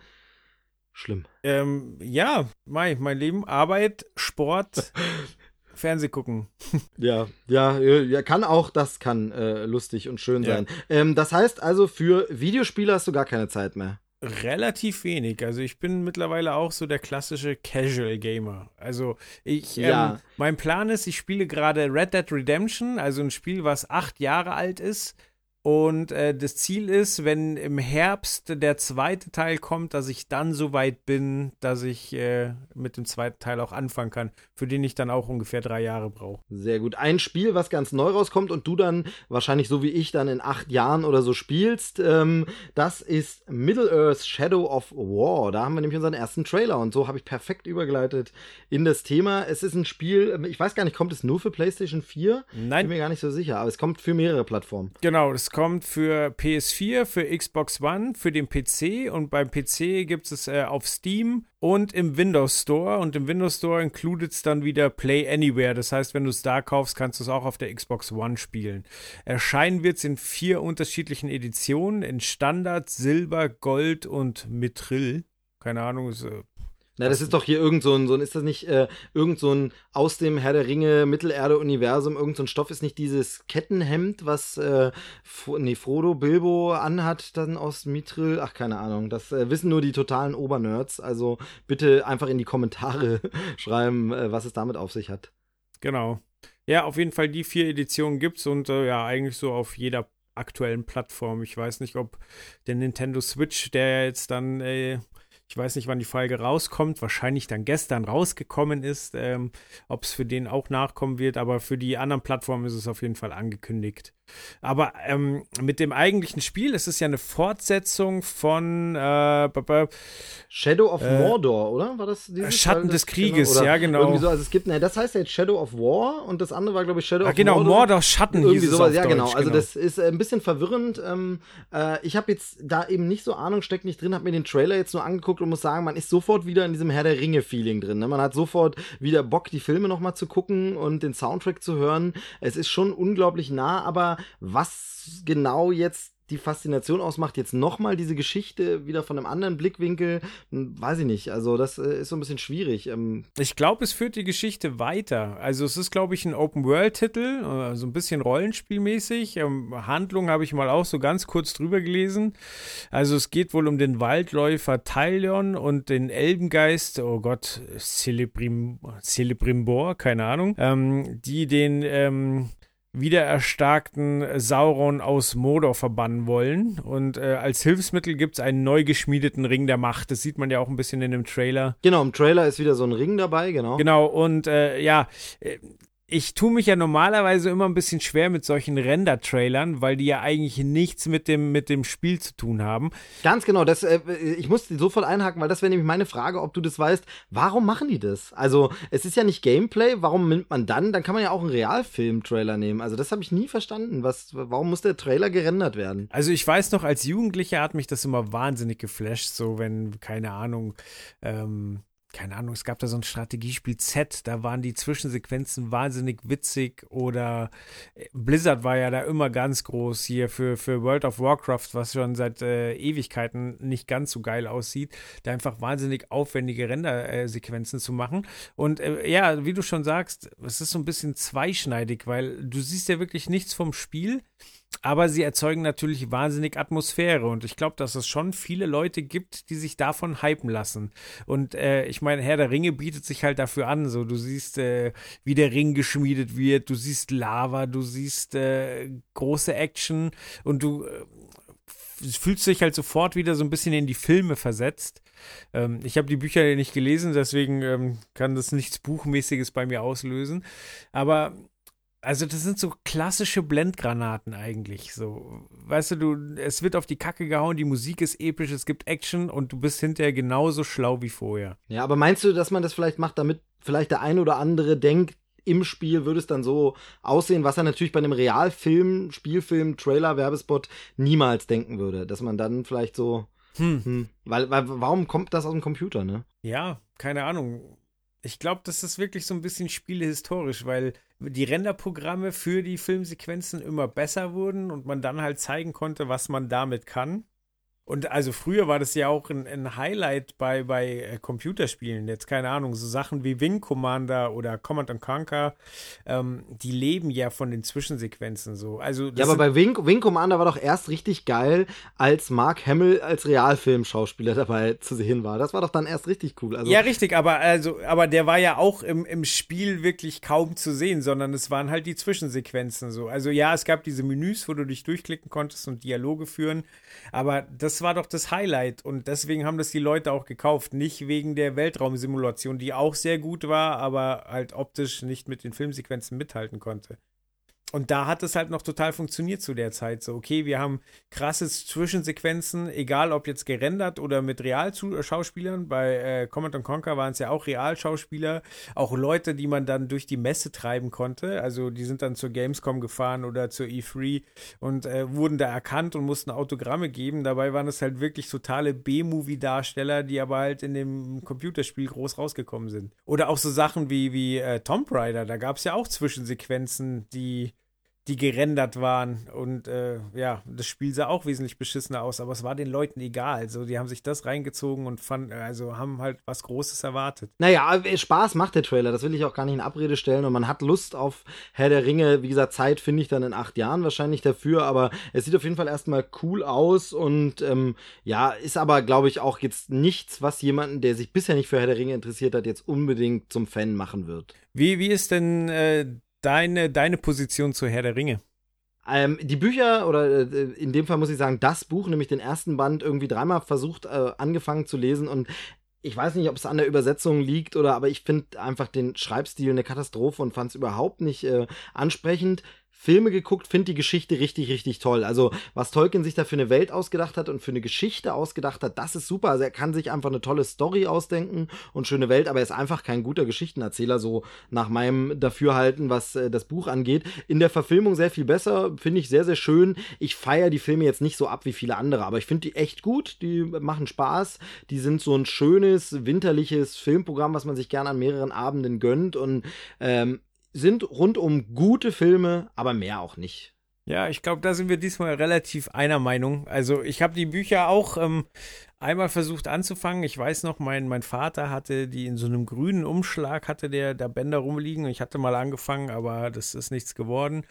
Schlimm. Ähm, ja, Mai, mein Leben, Arbeit, Sport, <laughs> Fernseh gucken. <laughs> Ja, ja, ja, kann auch, das kann äh, lustig und schön Ja. sein. Ähm, das heißt also, für Videospiele hast du gar keine Zeit mehr. Relativ wenig. Also ich bin mittlerweile auch so der klassische Casual Gamer. Also ich, Ja. ähm, mein Plan ist, ich spiele gerade Red Dead Redemption, also ein Spiel, was acht Jahre alt ist. Und äh, das Ziel ist, wenn im Herbst der zweite Teil kommt, dass ich dann so weit bin, dass ich äh, mit dem zweiten Teil auch anfangen kann, für den ich dann auch ungefähr drei Jahre brauche. Sehr gut. Ein Spiel, was ganz neu rauskommt und du dann wahrscheinlich so wie ich dann in acht Jahren oder so spielst, ähm, das ist Middle-earth Shadow of War. Da haben wir nämlich unseren ersten Trailer und so habe ich perfekt übergeleitet in das Thema. Es ist ein Spiel, ähm, ich weiß gar nicht, kommt es nur für PlayStation 4? Nein. Bin mir gar nicht so sicher, aber es kommt für mehrere Plattformen. Genau, es kommt für PS4, für Xbox One, für den PC und beim PC gibt es äh, auf Steam und im Windows Store und im Windows Store includet es dann wieder Play Anywhere. Das heißt, wenn du es da kaufst, kannst du es auch auf der Xbox One spielen. Erscheinen wird es in vier unterschiedlichen Editionen, in Standard, Silber, Gold und Mithril. Keine Ahnung, ist, äh, Na, das ist doch hier irgend so ein, so ein ist das nicht äh, irgend so ein aus dem Herr der Ringe Mittelerde-Universum, irgend so ein Stoff ist nicht dieses Kettenhemd, was äh, nee, Frodo Bilbo anhat, dann aus Mithril, ach keine Ahnung, das äh, wissen nur die totalen Obernerds, also bitte einfach in die Kommentare <laughs> schreiben, äh, was es damit auf sich hat. Genau. Ja, auf jeden Fall die vier Editionen gibt's und äh, ja, eigentlich so auf jeder aktuellen Plattform. Ich weiß nicht, ob der Nintendo Switch, der ja jetzt dann, äh, ich weiß nicht, wann die Folge rauskommt, wahrscheinlich dann gestern rausgekommen ist, ähm, ob es für den auch nachkommen wird, aber für die anderen Plattformen ist es auf jeden Fall angekündigt. Aber ähm, mit dem eigentlichen Spiel, es ist ja eine Fortsetzung von äh, Shadow of äh, Mordor, oder? War das Schatten des Krieges, genau, ja, genau. Irgendwie so, also es gibt, ne, das heißt ja jetzt Shadow of War und das andere war, glaube ich, Shadow ah, of genau, Mordor. Mordor Schatten irgendwie sowas, ja, Deutsch, genau. Also das ist äh, ein bisschen verwirrend. Ähm, äh, ich habe jetzt da eben nicht so Ahnung, steckt nicht drin, habe mir den Trailer jetzt nur angeguckt und muss sagen, man ist sofort wieder in diesem Herr der Ringe-Feeling drin. Ne? Man hat sofort wieder Bock, die Filme nochmal zu gucken und den Soundtrack zu hören. Es ist schon unglaublich nah, aber was genau jetzt die Faszination ausmacht, jetzt nochmal diese Geschichte wieder von einem anderen Blickwinkel, hm, weiß ich nicht. Also, das äh, ist so ein bisschen schwierig. Ähm ich glaube, es führt die Geschichte weiter. Also, es ist, glaube ich, ein Open-World-Titel, äh, so ein bisschen rollenspielmäßig. Ähm, Handlung habe ich mal auch so ganz kurz drüber gelesen. Also, es geht wohl um den Waldläufer Tylion und den Elbengeist, oh Gott, Celebrim, Celebrimbor, keine Ahnung, ähm, die den ähm, wiedererstarkten Sauron aus Mordor verbannen wollen. Und äh, als Hilfsmittel gibt es einen neu geschmiedeten Ring der Macht. Das sieht man ja auch ein bisschen in dem Trailer. Genau, im Trailer ist wieder so ein Ring dabei, genau. Genau, und äh, ja, äh, ich tue mich ja normalerweise immer ein bisschen schwer mit solchen Render-Trailern, weil die ja eigentlich nichts mit dem, mit dem Spiel zu tun haben. Ganz genau, das, äh, ich muss sofort einhaken, weil das wäre nämlich meine Frage, ob du das weißt. Warum machen die das? Also, es ist ja nicht Gameplay, warum nimmt man dann? Dann kann man ja auch einen Realfilm-Trailer nehmen. Also, das habe ich nie verstanden. Was, warum muss der Trailer gerendert werden? Also, ich weiß noch, als Jugendlicher hat mich das immer wahnsinnig geflasht, so wenn, keine Ahnung, ähm, keine Ahnung, es gab da so ein Strategiespiel Z, da waren die Zwischensequenzen wahnsinnig witzig oder äh, Blizzard war ja da immer ganz groß hier für, für World of Warcraft, was schon seit äh, Ewigkeiten nicht ganz so geil aussieht, da einfach wahnsinnig aufwendige Rendersequenzen zu machen. Und äh, ja, wie du schon sagst, es ist so ein bisschen zweischneidig, weil du siehst ja wirklich nichts vom Spiel. Aber sie erzeugen natürlich wahnsinnig Atmosphäre und ich glaube, dass es schon viele Leute gibt, die sich davon hypen lassen. Und äh, ich meine, Herr der Ringe bietet sich halt dafür an. So, du siehst, äh, wie der Ring geschmiedet wird, du siehst Lava, du siehst äh, große Action und du äh, fühlst dich halt sofort wieder so ein bisschen in die Filme versetzt. Ähm, ich habe die Bücher ja nicht gelesen, deswegen ähm, kann das nichts Buchmäßiges bei mir auslösen. Aber also das sind so klassische Blendgranaten eigentlich. So, weißt du, du, es wird auf die Kacke gehauen, die Musik ist episch, es gibt Action und du bist hinterher genauso schlau wie vorher. Ja, aber meinst du, dass man das vielleicht macht, damit vielleicht der ein oder andere denkt, im Spiel würde es dann so aussehen, was er natürlich bei einem Realfilm, Spielfilm, Trailer, Werbespot niemals denken würde, dass man dann vielleicht so, hm. Hm, weil, weil warum kommt das aus dem Computer, ne? Ja, keine Ahnung. Ich glaube, das ist wirklich so ein bisschen spielehistorisch, weil die Renderprogramme für die Filmsequenzen immer besser wurden und man dann halt zeigen konnte, was man damit kann. Und also früher war das ja auch ein, ein Highlight bei, bei äh, Computerspielen. Jetzt keine Ahnung, so Sachen wie Wing Commander oder Command Conquer, ähm, die leben ja von den Zwischensequenzen so. Also ja, aber bei Wing, Wing Commander war doch erst richtig geil, als Mark Hamill als Realfilmschauspieler dabei zu sehen war. Das war doch dann erst richtig cool. Also ja, richtig, aber also, aber der war ja auch im, im Spiel wirklich kaum zu sehen, sondern es waren halt die Zwischensequenzen so. Also ja, es gab diese Menüs, wo du dich durchklicken konntest und Dialoge führen, aber das war doch das Highlight und deswegen haben das die Leute auch gekauft. Nicht wegen der Weltraumsimulation, die auch sehr gut war, aber halt optisch nicht mit den Filmsequenzen mithalten konnte und da hat es halt noch total funktioniert zu der Zeit. So, okay, wir haben krasse Zwischensequenzen, egal ob jetzt gerendert oder mit Realschauspielern. Bei äh, Command Conquer waren es ja auch Realschauspieler, auch Leute, die man dann durch die Messe treiben konnte. Also die sind dann zur Gamescom gefahren oder zur E3 und äh, wurden da erkannt und mussten Autogramme geben. Dabei waren es halt wirklich totale B-Movie-Darsteller, die aber halt in dem Computerspiel groß rausgekommen sind. Oder auch so Sachen wie, wie äh, Tomb Raider, da gab es ja auch Zwischensequenzen, die die gerendert waren. Und äh, ja, das Spiel sah auch wesentlich beschissener aus, aber es war den Leuten egal. Also die haben sich das reingezogen und fand, also haben halt was Großes erwartet. Naja, äh, Spaß macht der Trailer, das will ich auch gar nicht in Abrede stellen. Und man hat Lust auf Herr der Ringe. Wie gesagt, Zeit finde ich dann in acht Jahren wahrscheinlich dafür, aber es sieht auf jeden Fall erstmal cool aus und ähm, ja, ist aber, glaube ich, auch jetzt nichts, was jemanden, der sich bisher nicht für Herr der Ringe interessiert hat, jetzt unbedingt zum Fan machen wird. Wie, wie ist denn äh, deine, deine Position zu Herr der Ringe? Ähm, die Bücher, oder äh, in dem Fall muss ich sagen, das Buch, nämlich den ersten Band, irgendwie dreimal versucht, äh, angefangen zu lesen und ich weiß nicht, ob es an der Übersetzung liegt oder, aber ich finde einfach den Schreibstil eine Katastrophe und fand es überhaupt nicht äh, ansprechend Filme geguckt, finde die Geschichte richtig, richtig toll. Also, was Tolkien sich da für eine Welt ausgedacht hat und für eine Geschichte ausgedacht hat, das ist super. Also, er kann sich einfach eine tolle Story ausdenken und schöne Welt, aber er ist einfach kein guter Geschichtenerzähler, so nach meinem Dafürhalten, was äh, das Buch angeht. In der Verfilmung sehr viel besser, finde ich sehr, sehr schön. Ich feiere die Filme jetzt nicht so ab wie viele andere, aber ich finde die echt gut. Die machen Spaß. Die sind so ein schönes, winterliches Filmprogramm, was man sich gerne an mehreren Abenden gönnt und ähm, sind rundum gute Filme, aber mehr auch nicht. Ja, ich glaube, da sind wir diesmal relativ einer Meinung. Also ich habe die Bücher auch ähm, einmal versucht anzufangen. Ich weiß noch, mein, mein Vater hatte die in so einem grünen Umschlag, hatte der da Bänder rumliegen. Ich hatte mal angefangen, aber das ist nichts geworden.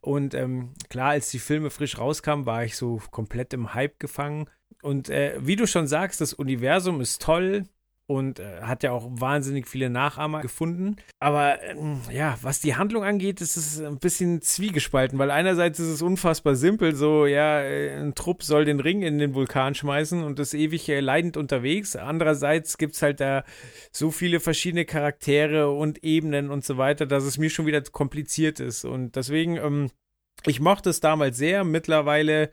Und ähm, klar, als die Filme frisch rauskamen, war ich so komplett im Hype gefangen. Und äh, wie du schon sagst, das Universum ist toll und äh, hat ja auch wahnsinnig viele Nachahmer gefunden. Aber ähm, ja, was die Handlung angeht, ist es ein bisschen zwiegespalten, weil einerseits ist es unfassbar simpel, so ja, äh, ein Trupp soll den Ring in den Vulkan schmeißen und ist ewig äh, leidend unterwegs. Andererseits gibt es halt da so viele verschiedene Charaktere und Ebenen und so weiter, dass es mir schon wieder kompliziert ist. Und deswegen, ähm, ich mochte es damals sehr. Mittlerweile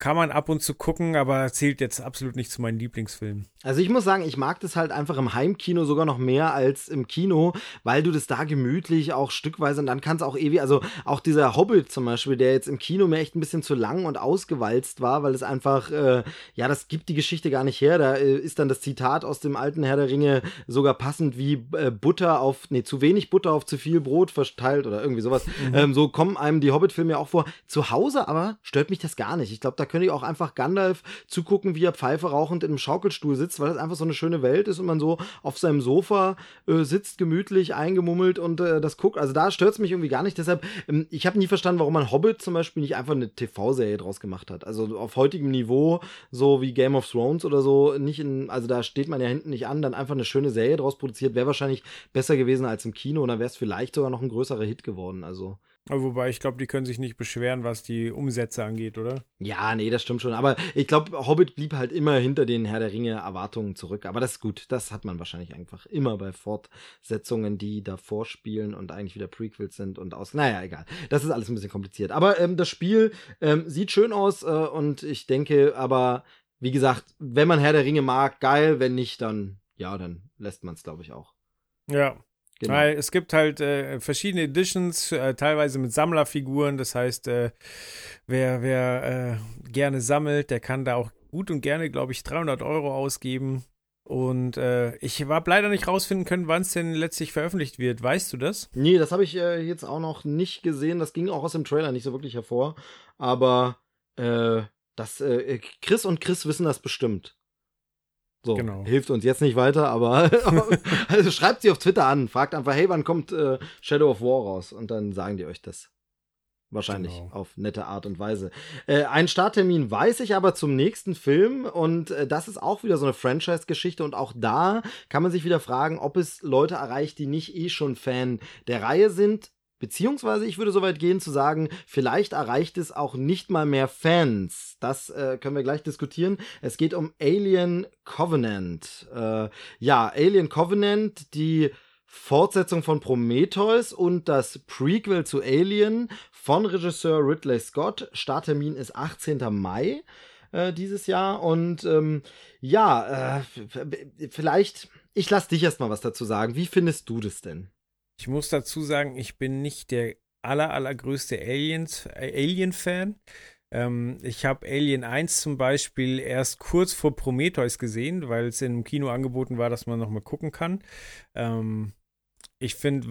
kann man ab und zu gucken, aber zählt jetzt absolut nicht zu meinen Lieblingsfilmen. Also ich muss sagen, ich mag das halt einfach im Heimkino sogar noch mehr als im Kino, weil du das da gemütlich auch stückweise und dann kannst auch ewig, also auch dieser Hobbit zum Beispiel, der jetzt im Kino mir echt ein bisschen zu lang und ausgewalzt war, weil es einfach, äh, ja, das gibt die Geschichte gar nicht her. Da äh, ist dann das Zitat aus dem alten Herr der Ringe sogar passend wie äh, Butter auf, nee, zu wenig Butter auf zu viel Brot verteilt oder irgendwie sowas. Mhm. Ähm, so kommen einem die Hobbit-Filme ja auch vor. Zu Hause aber stört mich das gar nicht. Ich glaube, da könnte ich auch einfach Gandalf zugucken, wie er Pfeife rauchend im Schaukelstuhl sitzt weil es einfach so eine schöne Welt ist und man so auf seinem Sofa äh, sitzt, gemütlich eingemummelt und äh, das guckt. Also da stört es mich irgendwie gar nicht. Deshalb, ähm, ich habe nie verstanden, warum man Hobbit zum Beispiel nicht einfach eine TV-Serie draus gemacht hat. Also auf heutigem Niveau, so wie Game of Thrones oder so, nicht in, also da steht man ja hinten nicht an, dann einfach eine schöne Serie draus produziert, wäre wahrscheinlich besser gewesen als im Kino und dann wäre es vielleicht sogar noch ein größerer Hit geworden. Also. Wobei ich glaube, die können sich nicht beschweren, was die Umsätze angeht, oder? Ja, nee, das stimmt schon. Aber ich glaube, Hobbit blieb halt immer hinter den Herr der Ringe Erwartungen zurück. Aber das ist gut. Das hat man wahrscheinlich einfach immer bei Fortsetzungen, die davor spielen und eigentlich wieder Prequels sind und aus. Naja, egal. Das ist alles ein bisschen kompliziert. Aber ähm, das Spiel ähm, sieht schön aus äh, und ich denke, aber wie gesagt, wenn man Herr der Ringe mag, geil. Wenn nicht, dann ja, dann lässt man es, glaube ich, auch. Ja, Genau. Weil es gibt halt äh, verschiedene Editions, äh, teilweise mit Sammlerfiguren. Das heißt, äh, wer, wer äh, gerne sammelt, der kann da auch gut und gerne, glaube ich, 300 Euro ausgeben. Und äh, ich habe leider nicht rausfinden können, wann es denn letztlich veröffentlicht wird. Weißt du das? Nee, das habe ich äh, jetzt auch noch nicht gesehen. Das ging auch aus dem Trailer nicht so wirklich hervor. Aber das, Chris und Chris wissen das bestimmt. So, genau. hilft uns jetzt nicht weiter, aber also <laughs> <laughs> schreibt sie auf Twitter an, fragt einfach, hey, wann kommt äh, Shadow of War raus? Und dann sagen die euch das. Wahrscheinlich genau. auf nette Art und Weise. Äh, einen Starttermin weiß ich aber zum nächsten Film und äh, das ist auch wieder so eine Franchise-Geschichte und auch da kann man sich wieder fragen, ob es Leute erreicht, die nicht eh schon Fan der Reihe sind Beziehungsweise ich würde so weit gehen zu sagen, vielleicht erreicht es auch nicht mal mehr Fans. Das äh, können wir gleich diskutieren. Es geht um Alien Covenant. Äh, ja, Alien Covenant, die Fortsetzung von Prometheus und das Prequel zu Alien von Regisseur Ridley Scott. Starttermin ist 18. Mai äh, dieses Jahr. Und ähm, ja, äh, vielleicht, ich lasse dich erstmal was dazu sagen. Wie findest du das denn? Ich muss dazu sagen, ich bin nicht der aller, allergrößte Aliens, äh, Alien-Fan. Ähm, ich habe Alien 1 zum Beispiel erst kurz vor Prometheus gesehen, weil es im Kino angeboten war, dass man nochmal gucken kann. Ähm, ich finde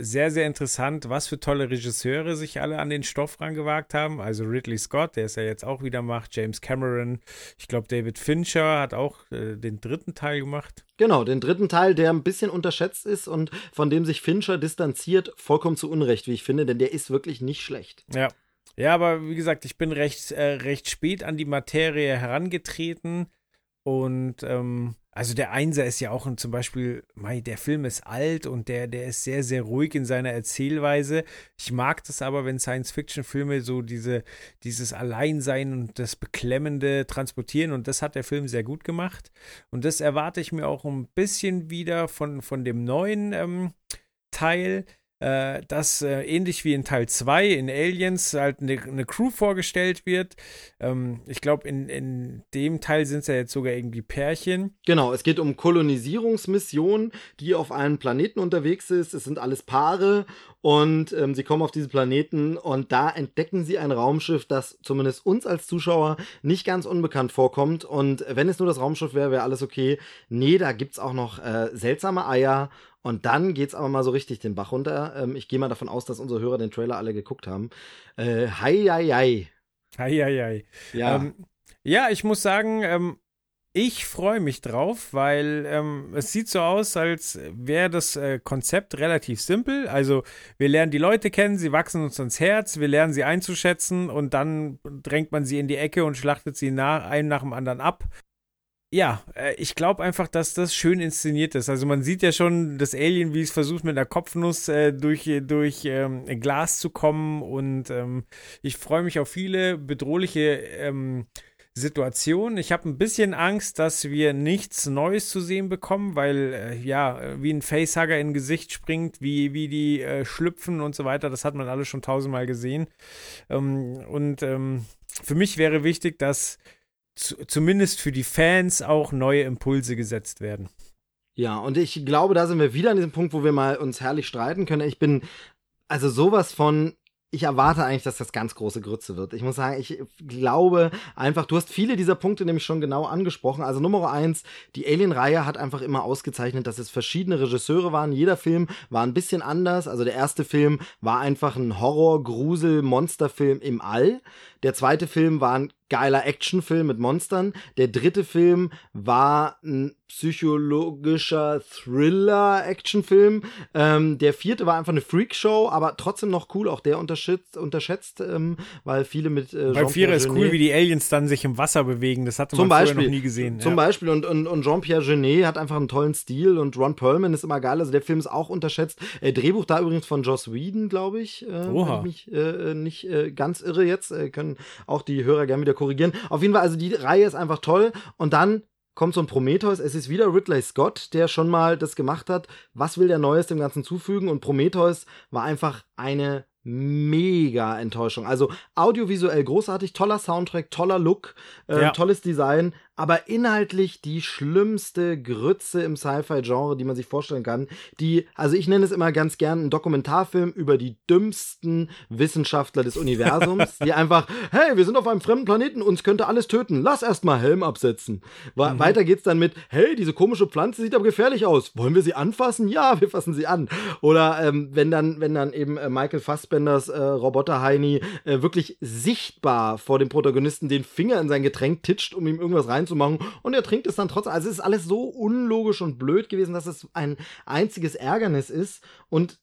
sehr, sehr interessant, was für tolle Regisseure sich alle an den Stoff rangewagt haben. Also Ridley Scott, der es ja jetzt auch wieder macht, James Cameron, ich glaube David Fincher hat auch äh, den dritten Teil gemacht. Genau, den dritten Teil, der ein bisschen unterschätzt ist und von dem sich Fincher distanziert, vollkommen zu Unrecht, wie ich finde, denn der ist wirklich nicht schlecht. Ja. Ja, aber wie gesagt, ich bin recht, äh, recht spät an die Materie herangetreten und ähm, also der Einser ist ja auch ein, zum Beispiel, mei, der Film ist alt und der, der ist sehr, sehr ruhig in seiner Erzählweise. Ich mag das aber, wenn Science-Fiction-Filme so diese, dieses Alleinsein und das Beklemmende transportieren und das hat der Film sehr gut gemacht. Und das erwarte ich mir auch ein bisschen wieder von, von dem neuen ähm, Teil. Äh, dass äh, ähnlich wie in Teil 2 in Aliens halt eine ne Crew vorgestellt wird. Ähm, ich glaube, in, in dem Teil sind es ja jetzt sogar irgendwie Pärchen. Genau, es geht um Kolonisierungsmissionen, die auf einem Planeten unterwegs ist. Es sind alles Paare und ähm, sie kommen auf diese Planeten und da entdecken sie ein Raumschiff, das zumindest uns als Zuschauer nicht ganz unbekannt vorkommt. Und wenn es nur das Raumschiff wäre, wäre alles okay. Nee, da gibt es auch noch äh, seltsame Eier. Und dann geht es aber mal so richtig den Bach runter. Ähm, ich gehe mal davon aus, dass unsere Hörer den Trailer alle geguckt haben. Äh, hi, hi, hi. Hi, hi, hi. Ja. Ähm, ja, ich muss sagen, ähm, ich freue mich drauf, weil ähm, es sieht so aus, als wäre das äh, Konzept relativ simpel. Also wir lernen die Leute kennen, sie wachsen uns ins Herz, wir lernen sie einzuschätzen und dann drängt man sie in die Ecke und schlachtet sie nach, einen nach dem anderen ab. Ja, äh, ich glaube einfach, dass das schön inszeniert ist. Also man sieht ja schon das Alien, wie es versucht mit einer Kopfnuss äh, durch, durch ähm, Glas zu kommen und ähm, ich freue mich auf viele bedrohliche ähm, Situation. Ich habe ein bisschen Angst, dass wir nichts Neues zu sehen bekommen, weil äh, ja, wie ein Facehugger in Gesicht springt, wie, wie die äh, schlüpfen und so weiter, das hat man alles schon tausendmal gesehen. Ähm, und ähm, für mich wäre wichtig, dass zumindest für die Fans auch neue Impulse gesetzt werden. Ja, und ich glaube, da sind wir wieder an diesem Punkt, wo wir mal uns herrlich streiten können. Ich bin also sowas von ich erwarte eigentlich, dass das ganz große Grütze wird. Ich muss sagen, ich glaube einfach, du hast viele dieser Punkte nämlich schon genau angesprochen. Also Nummer eins, die Alien-Reihe hat einfach immer ausgezeichnet, dass es verschiedene Regisseure waren. Jeder Film war ein bisschen anders. Also der erste Film war einfach ein Horror, Grusel, Monsterfilm im All. Der zweite Film war ein geiler Actionfilm mit Monstern. Der dritte Film war ein psychologischer Thriller-Actionfilm. Ähm, der vierte war einfach eine Freakshow, aber trotzdem noch cool. Auch der unterschätzt, unterschätzt ähm, weil viele mit. Äh, weil Vierer ist cool, wie die Aliens dann sich im Wasser bewegen. Das hatte man Beispiel, vorher noch nie gesehen. Zum ja. Beispiel. Und, und, und Jean-Pierre Genet hat einfach einen tollen Stil und Ron Perlman ist immer geil. Also der Film ist auch unterschätzt. Äh, Drehbuch da übrigens von Joss Whedon, glaube ich. Äh, Oha. Wenn ich mich äh, nicht äh, ganz irre jetzt. Äh, können auch die Hörer gerne wieder korrigieren. Auf jeden Fall, also die Reihe ist einfach toll. Und dann kommt so ein Prometheus. Es ist wieder Ridley Scott, der schon mal das gemacht hat. Was will der Neues dem Ganzen zufügen? Und Prometheus war einfach eine mega Enttäuschung. Also audiovisuell großartig, toller Soundtrack, toller Look, äh, ja. tolles Design, aber inhaltlich die schlimmste Grütze im Sci-Fi-Genre, die man sich vorstellen kann. Die, also ich nenne es immer ganz gern einen Dokumentarfilm über die dümmsten Wissenschaftler des Universums, <laughs> die einfach, hey, wir sind auf einem fremden Planeten, uns könnte alles töten, lass erstmal Helm absetzen. Mhm. Weiter geht's dann mit, hey, diese komische Pflanze sieht aber gefährlich aus, wollen wir sie anfassen? Ja, wir fassen sie an. Oder ähm, wenn dann, wenn dann eben äh, Michael Fassbenders äh, Roboter Heini äh, wirklich sichtbar vor dem Protagonisten den Finger in sein Getränk titscht, um ihm irgendwas rein reinzumachen und er trinkt es dann trotzdem. Also es ist alles so unlogisch und blöd gewesen, dass es ein einziges Ärgernis ist und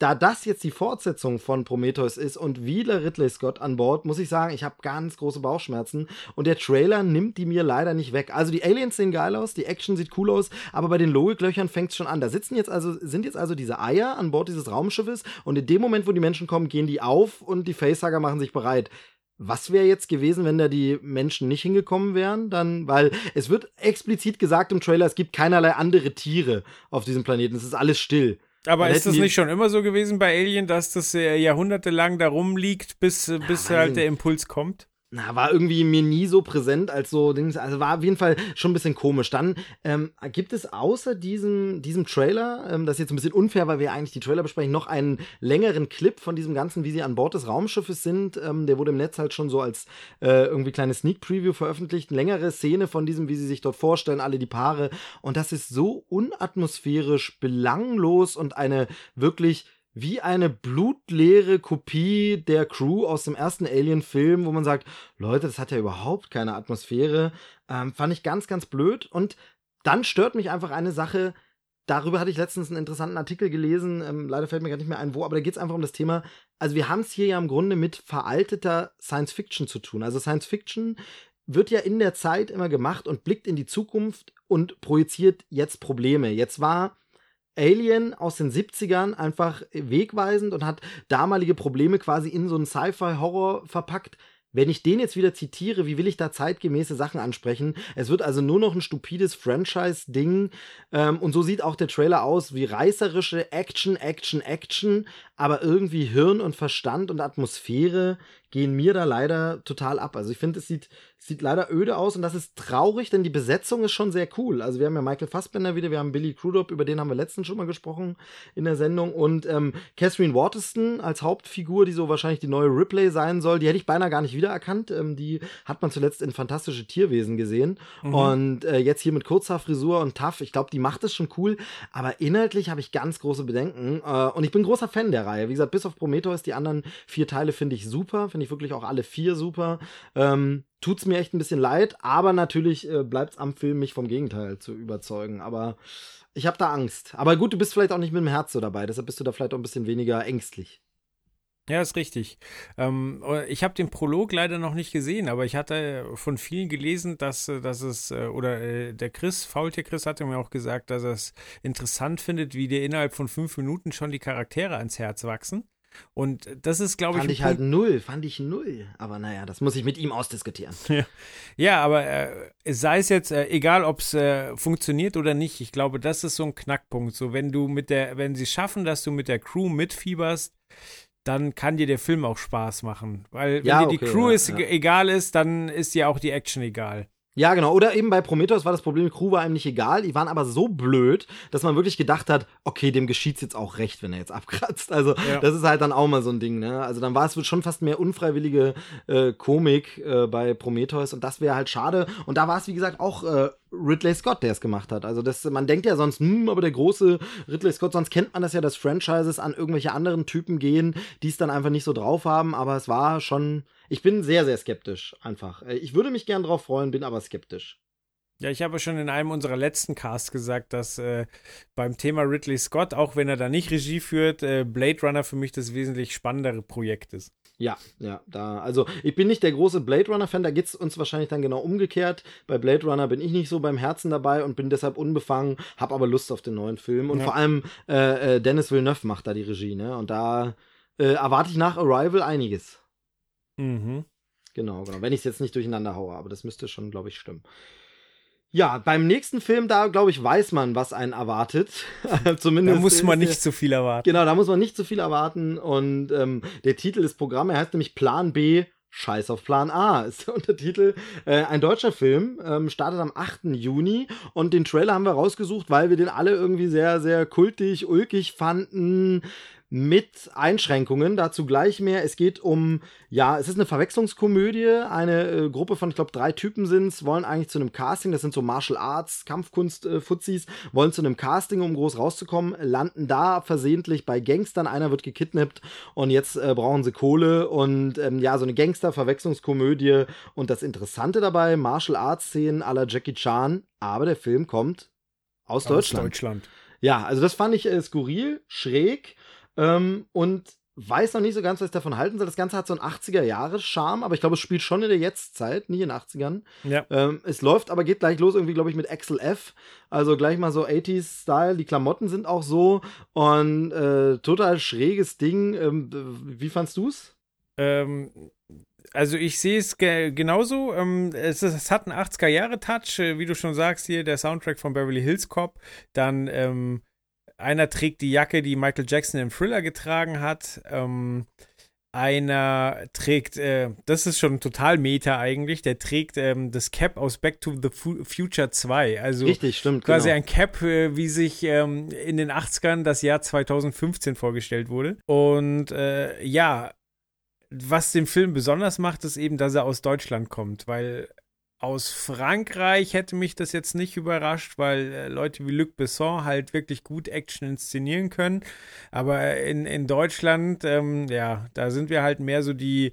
da das jetzt die Fortsetzung von Prometheus ist und wieder Ridley Scott an Bord, muss ich sagen, ich habe ganz große Bauchschmerzen und der Trailer nimmt die mir leider nicht weg. Also die Aliens sehen geil aus, die Action sieht cool aus, aber bei den Logiklöchern fängt es schon an. Da sitzen jetzt also sind jetzt also diese Eier an Bord dieses Raumschiffes und in dem Moment, wo die Menschen kommen, gehen die auf und die Facehugger machen sich bereit. Was wäre jetzt gewesen, wenn da die Menschen nicht hingekommen wären? Dann, weil es wird explizit gesagt im Trailer, es gibt keinerlei andere Tiere auf diesem Planeten. Es ist alles still. Aber ist das nicht schon immer so gewesen bei Alien, dass das äh, jahrhundertelang da rumliegt, bis, ja, bis halt der Impuls kommt? Na, war irgendwie mir nie so präsent als so Dings. Also war auf jeden Fall schon ein bisschen komisch. Dann ähm, gibt es außer diesem, diesem Trailer, ähm, das ist jetzt ein bisschen unfair, weil wir eigentlich die Trailer besprechen, noch einen längeren Clip von diesem Ganzen, wie sie an Bord des Raumschiffes sind. Ähm, der wurde im Netz halt schon so als äh, irgendwie kleines Sneak Preview veröffentlicht. Eine längere Szene von diesem, wie sie sich dort vorstellen, alle die Paare. Und das ist so unatmosphärisch, belanglos und eine wirklich wie eine blutleere Kopie der Crew aus dem ersten Alien-Film, wo man sagt, Leute, das hat ja überhaupt keine Atmosphäre. Ähm, fand ich ganz, ganz blöd. Und dann stört mich einfach eine Sache. Darüber hatte ich letztens einen interessanten Artikel gelesen. Ähm, leider fällt mir gar nicht mehr ein, wo, aber da geht es einfach um das Thema. Also, wir haben es hier ja im Grunde mit veralteter Science Fiction zu tun. Also, Science Fiction wird ja in der Zeit immer gemacht und blickt in die Zukunft und projiziert jetzt Probleme. Jetzt war Alien aus den 70ern einfach wegweisend und hat damalige Probleme quasi in so einen Sci-Fi-Horror verpackt. wenn ich den jetzt wieder zitiere, wie will ich da zeitgemäße Sachen ansprechen? Es wird also nur noch ein stupides Franchise-Ding. Ähm, und so sieht auch der Trailer aus, wie reißerische Action, Action, Action, aber irgendwie Hirn und Verstand und Atmosphäre gehen mir da leider total ab. Also ich finde, es sieht, sieht leider öde aus und das ist traurig, denn die Besetzung ist schon sehr cool. Also wir haben ja Michael Fassbender wieder, wir haben Billy Crudup, über den haben wir letztens schon mal gesprochen in der Sendung und ähm, Catherine Waterston als Hauptfigur, die so wahrscheinlich die neue Ripley sein soll, die hätte ich beinahe gar nicht wiedererkannt. Ähm, die hat man zuletzt in Fantastische Tierwesen gesehen mhm. und äh, jetzt hier mit kurzer Frisur und tough. Ich glaube, die macht es schon cool, aber inhaltlich habe ich ganz große Bedenken äh, und ich bin großer Fan der Reihe. Wie gesagt, bis auf Prometheus, die anderen vier Teile finde ich super, finde ich wirklich auch alle vier super. Ähm, tut's mir echt ein bisschen leid, aber natürlich äh, es am Film, mich vom Gegenteil zu überzeugen. Aber ich habe da Angst. Aber gut, du bist vielleicht auch nicht mit dem Herz so dabei, deshalb bist du da vielleicht auch ein bisschen weniger ängstlich. Ja, ist richtig. Ähm, ich habe den Prolog leider noch nicht gesehen, aber ich hatte von vielen gelesen, dass, äh, dass es, äh, oder äh, der Chris, Faultier Chris hatte mir auch gesagt, dass er es interessant findet, wie dir innerhalb von fünf Minuten schon die Charaktere ans Herz wachsen. Und das ist, glaube ich. Fand ich halt null, fand ich null. Aber naja, das muss ich mit ihm ausdiskutieren. <laughs> Ja, ja aber äh, sei es jetzt, äh, egal ob es äh, funktioniert oder nicht, ich glaube, das ist so ein Knackpunkt. So, wenn du mit der, wenn sie schaffen, dass du mit der Crew mitfieberst, dann kann dir der Film auch Spaß machen. Weil wenn ja, dir die okay, Crew ja, ist, ja. egal ist, dann ist dir auch die Action egal. Ja, genau. Oder eben bei Prometheus war das Problem, Crew war einem nicht egal. Die waren aber so blöd, dass man wirklich gedacht hat, okay, dem geschieht's jetzt auch recht, wenn er jetzt abkratzt. Also ja. das ist halt dann auch mal so ein Ding, ne? Also dann war es schon fast mehr unfreiwillige äh, Komik äh, bei Prometheus und das wäre halt schade. Und da war es, wie gesagt, auch äh, Ridley Scott, der es gemacht hat. Also das, man denkt ja sonst, hm, aber der große Ridley Scott, sonst kennt man das ja, dass Franchises an irgendwelche anderen Typen gehen, die es dann einfach nicht so drauf haben, aber es war schon ich bin sehr, sehr skeptisch einfach. Äh, ich würde mich gern drauf freuen, bin aber skeptisch. Ja, ich habe schon in einem unserer letzten Casts gesagt, dass äh, beim Thema Ridley Scott, auch wenn er da nicht Regie führt, äh, Blade Runner für mich das wesentlich spannendere Projekt ist. Ja, ja, da, also ich bin nicht der große Blade Runner-Fan, da geht es uns wahrscheinlich dann genau umgekehrt. Bei Blade Runner bin ich nicht so beim Herzen dabei und bin deshalb unbefangen, habe aber Lust auf den neuen Film. Und ja. vor allem äh, äh, Dennis Villeneuve macht da die Regie, ne? Und da äh, erwarte ich nach Arrival einiges. Mhm. Genau, genau. Wenn ich es jetzt nicht durcheinander haue, aber das müsste schon, glaube ich, stimmen. Ja, beim nächsten Film, da glaube ich, weiß man, was einen erwartet. <laughs> Zumindest. Da muss man nicht zu viel erwarten. Genau, da muss man nicht zu viel erwarten. Und ähm, der Titel des Programms, er heißt nämlich Plan B. Scheiß auf Plan A <laughs> ist der Untertitel. Äh, ein deutscher Film, ähm, startet am 8. Juni und den Trailer haben wir rausgesucht, weil wir den alle irgendwie sehr, sehr kultig, ulkig fanden mit Einschränkungen. Dazu gleich mehr. Es geht um, ja, es ist eine Verwechslungskomödie. Eine äh, Gruppe von, ich glaube, drei Typen sind es, wollen eigentlich zu einem Casting. Das sind so Martial Arts, Kampfkunst-Fuzis, äh, wollen zu einem Casting, um groß rauszukommen, landen da versehentlich bei Gangstern. Einer wird gekidnappt und jetzt äh, brauchen sie Kohle. Und ähm, ja, so eine Gangster-Verwechslungskomödie. Und das Interessante dabei, Martial Arts-Szenen la Jackie Chan. Aber der Film kommt aus, aus Deutschland. Deutschland. Ja, also das fand ich äh, skurril, schräg ähm, und weiß noch nicht so ganz, was ich davon halten soll. Das Ganze hat so einen 80er-Jahres-Charme, aber ich glaube, es spielt schon in der Jetztzeit, nicht in den 80ern. Ja. Ähm, es läuft aber, geht gleich los, irgendwie, glaube ich, mit Axel F. Also gleich mal so 80s-Style. Die Klamotten sind auch so und äh, total schräges Ding. Ähm, wie fandst du's? Ähm, also ich sehe es ge genauso. Ähm, es, es, hat einen 80er-Jahre-Touch, äh, wie du schon sagst, hier der Soundtrack von Beverly Hills Cop. Dann ähm, einer trägt die Jacke, die Michael Jackson im Thriller getragen hat. Ähm, einer trägt, äh, das ist schon total Meta eigentlich, der trägt ähm, das Cap aus Back to the Future 2. Also Richtig, stimmt. Quasi genau. ein Cap, äh, wie sich ähm, in den 80ern das Jahr 2015 vorgestellt wurde. Und äh, ja, was den Film besonders macht, ist eben, dass er aus Deutschland kommt, weil aus Frankreich hätte mich das jetzt nicht überrascht, weil äh, Leute wie Luc Besson halt wirklich gut Action inszenieren können. Aber in, in Deutschland, ähm, ja, da sind wir halt mehr so die,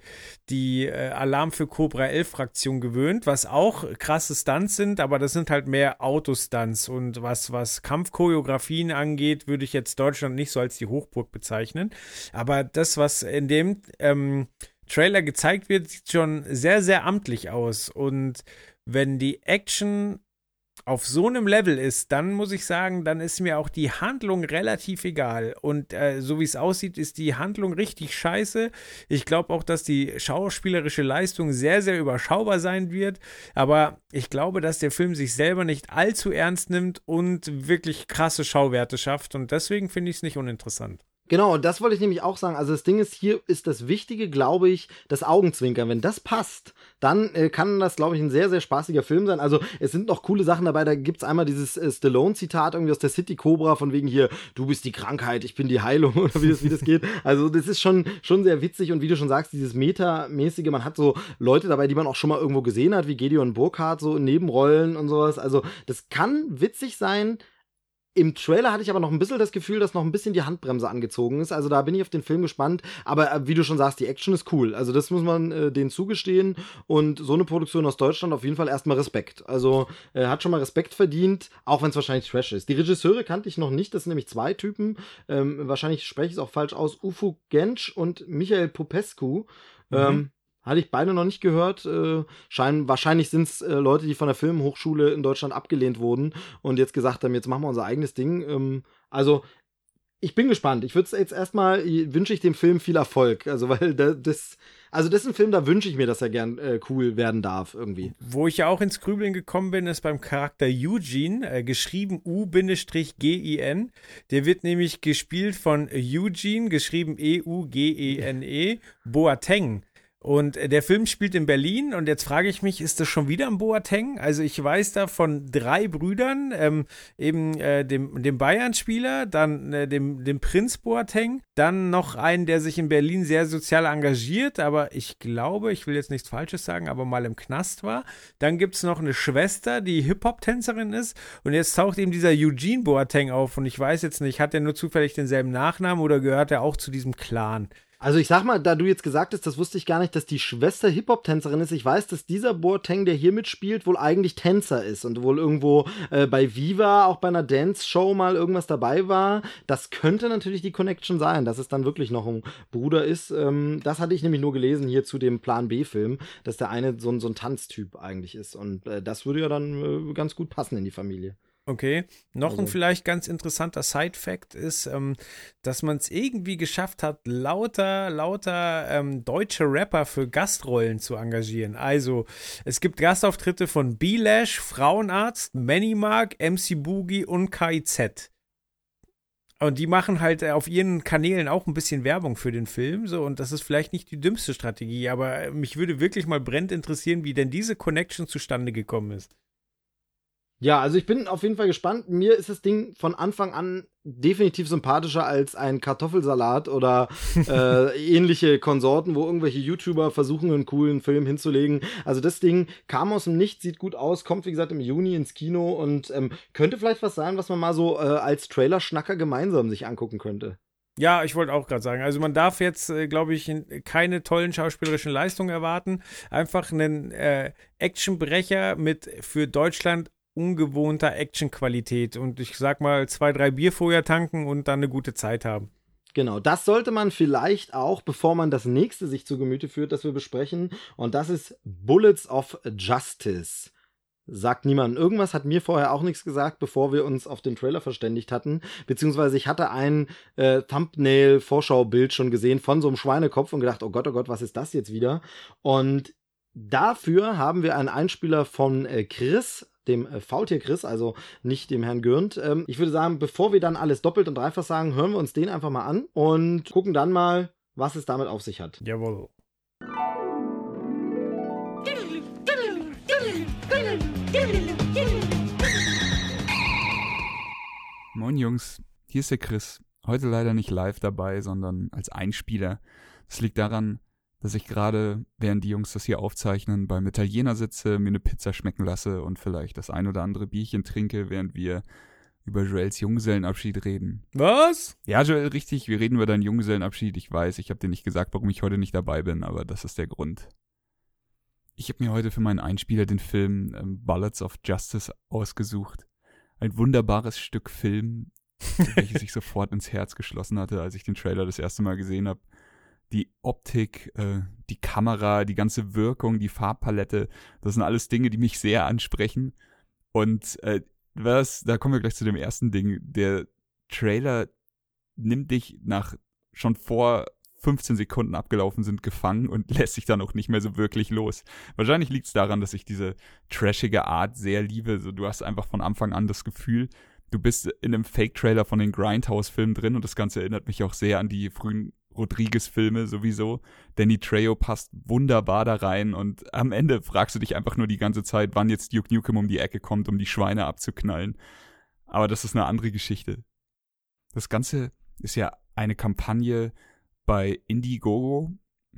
die äh, Alarm für Cobra 11 Fraktion gewöhnt, was auch krasse Stunts sind, aber das sind halt mehr Autostunts. Und was, was Kampfchoreografien angeht, würde ich jetzt Deutschland nicht so als die Hochburg bezeichnen. Aber das, was in dem ähm, Trailer gezeigt wird, sieht schon sehr, sehr amtlich aus. Und wenn die Action auf so einem Level ist, dann muss ich sagen, dann ist mir auch die Handlung relativ egal. Und äh, so wie es aussieht, ist die Handlung richtig scheiße. Ich glaube auch, dass die schauspielerische Leistung sehr, sehr überschaubar sein wird. Aber ich glaube, dass der Film sich selber nicht allzu ernst nimmt und wirklich krasse Schauwerte schafft. Und deswegen finde ich es nicht uninteressant. Genau, das wollte ich nämlich auch sagen. Also das Ding ist, hier ist das Wichtige, glaube ich, das Augenzwinkern. Wenn das passt, dann äh, kann das, glaube ich, ein sehr, sehr spaßiger Film sein. Also es sind noch coole Sachen dabei. Da gibt's einmal dieses äh, Stallone-Zitat irgendwie aus der City Cobra von wegen hier, du bist die Krankheit, ich bin die Heilung <laughs> oder wie das, wie das geht. Also das ist schon, schon sehr witzig und wie du schon sagst, dieses Meta-mäßige, man hat so Leute dabei, die man auch schon mal irgendwo gesehen hat, wie Gedeon Burkhardt, so in Nebenrollen und sowas. Also das kann witzig sein, im Trailer hatte ich aber noch ein bisschen das Gefühl, dass noch ein bisschen die Handbremse angezogen ist. Also da bin ich auf den Film gespannt. Aber äh, wie du schon sagst, die Action ist cool. Also das muss man äh, denen zugestehen. Und so eine Produktion aus Deutschland auf jeden Fall erstmal Respekt. Also äh, hat schon mal Respekt verdient, auch wenn es wahrscheinlich Trash ist. Die Regisseure kannte ich noch nicht. Das sind nämlich zwei Typen. Ähm, wahrscheinlich spreche ich es auch falsch aus. Ufu Gensch und Michael Popescu. Mhm. Ähm, hatte ich beide noch nicht gehört. Äh, scheinen, wahrscheinlich sind es äh, Leute, die von der Filmhochschule in Deutschland abgelehnt wurden und jetzt gesagt haben, jetzt machen wir unser eigenes Ding. Ähm, also, ich bin gespannt. Ich würde jetzt erstmal, wünsche ich dem Film viel Erfolg. Also, <laughs> weil das, also das ist ein Film, da wünsche ich mir, dass er gern äh, cool werden darf, irgendwie. Wo ich ja auch ins Grübeln gekommen bin, ist beim Charakter Eugene, äh, geschrieben U-G-I-N. Der wird nämlich gespielt von Eugene, geschrieben E-U-G-E-N-E, -E, Boateng. Und der Film spielt in Berlin und jetzt frage ich mich, ist das schon wieder ein Boateng? Also ich weiß da von drei Brüdern, ähm, eben äh, dem, dem Bayern-Spieler, dann äh, dem, dem Prinz Boateng, dann noch einen, der sich in Berlin sehr sozial engagiert, aber ich glaube, ich will jetzt nichts Falsches sagen, aber mal im Knast war. Dann gibt es noch eine Schwester, die Hip-Hop-Tänzerin ist und jetzt taucht eben dieser Eugene Boateng auf und ich weiß jetzt nicht, hat er nur zufällig denselben Nachnamen oder gehört er auch zu diesem Clan? Also ich sag mal, da du jetzt gesagt hast, das wusste ich gar nicht, dass die Schwester Hip-Hop-Tänzerin ist. Ich weiß, dass dieser Boateng, der hier mitspielt, wohl eigentlich Tänzer ist und wohl irgendwo äh, bei Viva, auch bei einer Dance-Show mal irgendwas dabei war. Das könnte natürlich die Connection sein, dass es dann wirklich noch ein Bruder ist. Ähm, das hatte ich nämlich nur gelesen hier zu dem Plan B-Film, dass der eine so, so ein Tanztyp eigentlich ist. Und äh, das würde ja dann äh, ganz gut passen in die Familie. Okay. Noch also. ein vielleicht ganz interessanter Side-Fact ist, ähm, dass man es irgendwie geschafft hat, lauter, lauter ähm, deutsche Rapper für Gastrollen zu engagieren. Also, es gibt Gastauftritte von B-Lash, Frauenarzt, Manymark, MC Boogie und KIZ. Und die machen halt auf ihren Kanälen auch ein bisschen Werbung für den Film, so und das ist vielleicht nicht die dümmste Strategie, aber mich würde wirklich mal brennend interessieren, wie denn diese Connection zustande gekommen ist. Ja, also ich bin auf jeden Fall gespannt. Mir ist das Ding von Anfang an definitiv sympathischer als ein Kartoffelsalat oder <laughs> äh, ähnliche Konsorten, wo irgendwelche YouTuber versuchen, einen coolen Film hinzulegen. Also das Ding kam aus dem Nichts, sieht gut aus, kommt wie gesagt im Juni ins Kino und ähm, könnte vielleicht was sein, was man mal so äh, als Trailer-Schnacker gemeinsam sich angucken könnte. Ja, ich wollte auch gerade sagen, also man darf jetzt, äh, glaube ich, keine tollen schauspielerischen Leistungen erwarten. Einfach einen äh, Actionbrecher mit für Deutschland ungewohnter Actionqualität und ich sag mal zwei, drei Bier vorher tanken und dann eine gute Zeit haben. Genau, das sollte man vielleicht auch, bevor man das nächste sich zu Gemüte führt, das wir besprechen. Und das ist Bullets of Justice. Sagt niemand. Irgendwas hat mir vorher auch nichts gesagt, bevor wir uns auf den Trailer verständigt hatten. Beziehungsweise ich hatte ein äh, Thumbnail-Vorschaubild schon gesehen von so einem Schweinekopf und gedacht, oh Gott, oh Gott, was ist das jetzt wieder? Und dafür haben wir einen Einspieler von äh, Chris dem äh, Faultier Chris, also nicht dem Herrn Gürnt. Ähm, ich würde sagen, bevor wir dann alles doppelt und dreifach sagen, hören wir uns den einfach mal an und gucken dann mal, was es damit auf sich hat. Jawohl. Moin Jungs, hier ist der Chris. Heute leider nicht live dabei, sondern als Einspieler. Das liegt daran, dass ich gerade, während die Jungs das hier aufzeichnen, beim Italiener sitze, mir eine Pizza schmecken lasse und vielleicht das ein oder andere Bierchen trinke, während wir über Joels Junggesellenabschied reden. Was? Ja, Joel, richtig. Wir reden über deinen Junggesellenabschied. Ich weiß, ich habe dir nicht gesagt, warum ich heute nicht dabei bin, aber das ist der Grund. Ich habe mir heute für meinen Einspieler den Film ähm, Ballads of Justice ausgesucht. Ein wunderbares Stück Film, welches <laughs> sich sofort ins Herz geschlossen hatte, als ich den Trailer das erste Mal gesehen habe die Optik, äh, die Kamera, die ganze Wirkung, die Farbpalette, das sind alles Dinge, die mich sehr ansprechen. Und äh, was, da kommen wir gleich zu dem ersten Ding. Der Trailer nimmt dich nach schon vor 15 Sekunden abgelaufen sind, gefangen und <laughs> lässt sich dann auch nicht mehr so wirklich los. Wahrscheinlich liegt es daran, dass ich diese trashige Art sehr liebe. So, du hast einfach von Anfang an das Gefühl, du bist in einem Fake-Trailer von den Grindhouse-Filmen drin und das Ganze erinnert mich auch sehr an die frühen Rodriguez-Filme sowieso. Danny Trejo passt wunderbar da rein und am Ende fragst du dich einfach nur die ganze Zeit, wann jetzt Duke Nukem um die Ecke kommt, um die Schweine abzuknallen. Aber das ist eine andere Geschichte. Das Ganze ist ja eine Kampagne bei Indiegogo.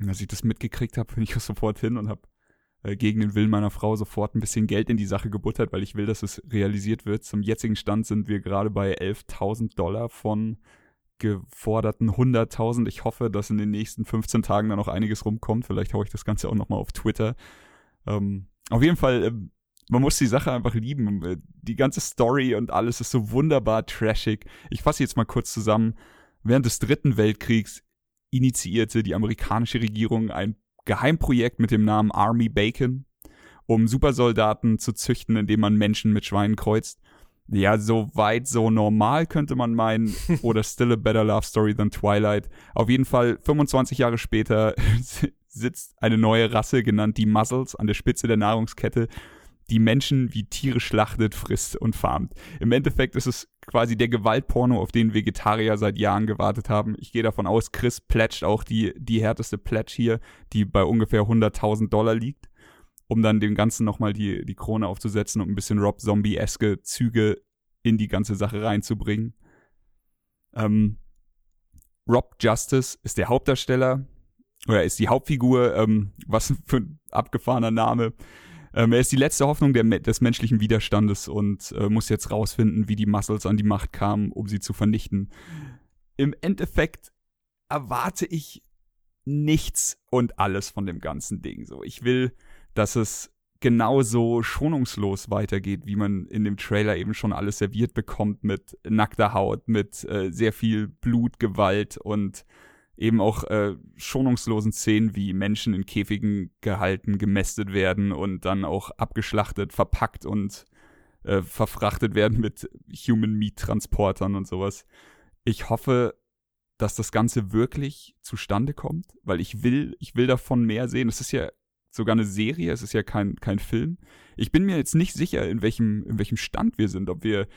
Als ich das mitgekriegt habe, <laughs> bin ich sofort hin und habe äh, gegen den Willen meiner Frau sofort ein bisschen Geld in die Sache gebuttert, weil ich will, dass es realisiert wird. Zum jetzigen Stand sind wir gerade bei 11.000 Dollar von geforderten 100.000. Ich hoffe, dass in den nächsten 15 Tagen da noch einiges rumkommt. Vielleicht haue ich das Ganze auch nochmal auf Twitter. Ähm, auf jeden Fall, äh, man muss die Sache einfach lieben. Äh, die ganze Story und alles ist so wunderbar trashig. Ich fasse jetzt mal kurz zusammen. Während des Dritten Weltkriegs initiierte die amerikanische Regierung ein Geheimprojekt mit dem Namen Army Bacon, um Supersoldaten zu züchten, indem man Menschen mit Schweinen kreuzt. Ja, so weit, so normal könnte man meinen. <laughs> Oder Still a Better Love Story than Twilight. Auf jeden Fall 25 Jahre später <laughs> sitzt eine neue Rasse, genannt die Muzzles, an der Spitze der Nahrungskette, die Menschen wie Tiere schlachtet, frisst und farmt. Im Endeffekt ist es quasi der Gewaltporno, auf den Vegetarier seit Jahren gewartet haben. Ich gehe davon aus, Chris plätscht auch die, die härteste Pledge hier, die bei ungefähr 100.000 Dollar liegt um dann dem Ganzen nochmal die, die Krone aufzusetzen und ein bisschen Rob Zombie-eske Züge in die ganze Sache reinzubringen. Ähm, Rob Justice ist der Hauptdarsteller oder ist die Hauptfigur, ähm, was <laughs> für ein abgefahrener Name. Ähm, er ist die letzte Hoffnung der, des menschlichen Widerstandes und äh, muss jetzt rausfinden, wie die Muscles an die Macht kamen, um sie zu vernichten. Im Endeffekt erwarte ich nichts und alles von dem ganzen Ding. So, ich will dass es genauso schonungslos weitergeht, wie man in dem Trailer eben schon alles serviert bekommt mit nackter Haut, mit äh, sehr viel Blut, Gewalt und eben auch äh, schonungslosen Szenen, wie Menschen in Käfigen gehalten, gemästet werden und dann auch abgeschlachtet, verpackt und äh, verfrachtet werden mit Human Meat Transportern und sowas. Ich hoffe, dass das Ganze wirklich zustande kommt, weil ich will, ich will davon mehr sehen. Es ist ja sogar eine Serie, es ist ja kein, kein Film. Ich bin mir jetzt nicht sicher, in welchem, in welchem Stand wir sind, ob wir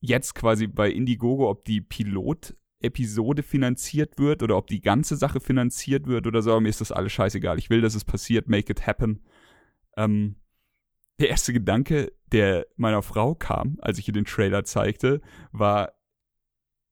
jetzt quasi bei Indiegogo, ob die Pilot-Episode finanziert wird oder ob die ganze Sache finanziert wird oder so. Mir ist das alles scheißegal. Ich will, dass es passiert. Make it happen. Ähm, der erste Gedanke, der meiner Frau kam, als ich ihr den Trailer zeigte, war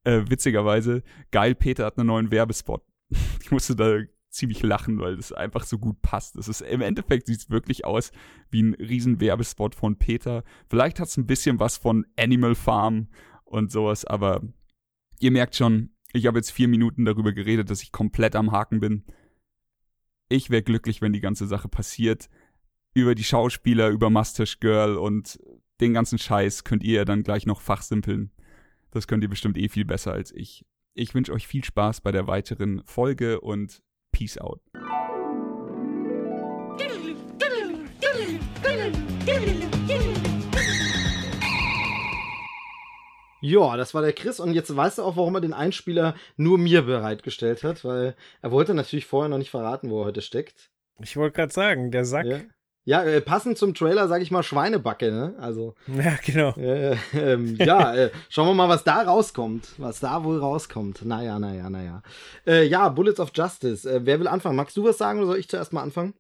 äh, witzigerweise, geil, Peter hat einen neuen Werbespot. <laughs> Ich musste da ziemlich lachen, weil das einfach so gut passt. Es ist im Endeffekt sieht es wirklich aus wie ein riesen Werbespot von Peter. Vielleicht hat es ein bisschen was von Animal Farm und sowas, aber ihr merkt schon, ich habe jetzt vier Minuten darüber geredet, dass ich komplett am Haken bin. Ich wäre glücklich, wenn die ganze Sache passiert. Über die Schauspieler, über Mustache Girl und den ganzen Scheiß könnt ihr ja dann gleich noch fachsimpeln. Das könnt ihr bestimmt eh viel besser als ich. Ich wünsche euch viel Spaß bei der weiteren Folge und Peace out. Ja, das war der Chris und jetzt weißt du auch, warum er den Einspieler nur mir bereitgestellt hat, weil er wollte natürlich vorher noch nicht verraten, wo er heute steckt. Ich wollte gerade sagen, der Sack. Ja. Ja, äh, passend zum Trailer, sage ich mal, Schweinebacke, ne? Also. <laughs> Ja, genau. Äh, ähm, ja, äh, schauen wir mal, was da rauskommt. Was da wohl rauskommt. Naja, naja, naja. Äh, ja, Bullets of Justice. Äh, wer will anfangen? Magst du was sagen oder soll ich zuerst mal anfangen?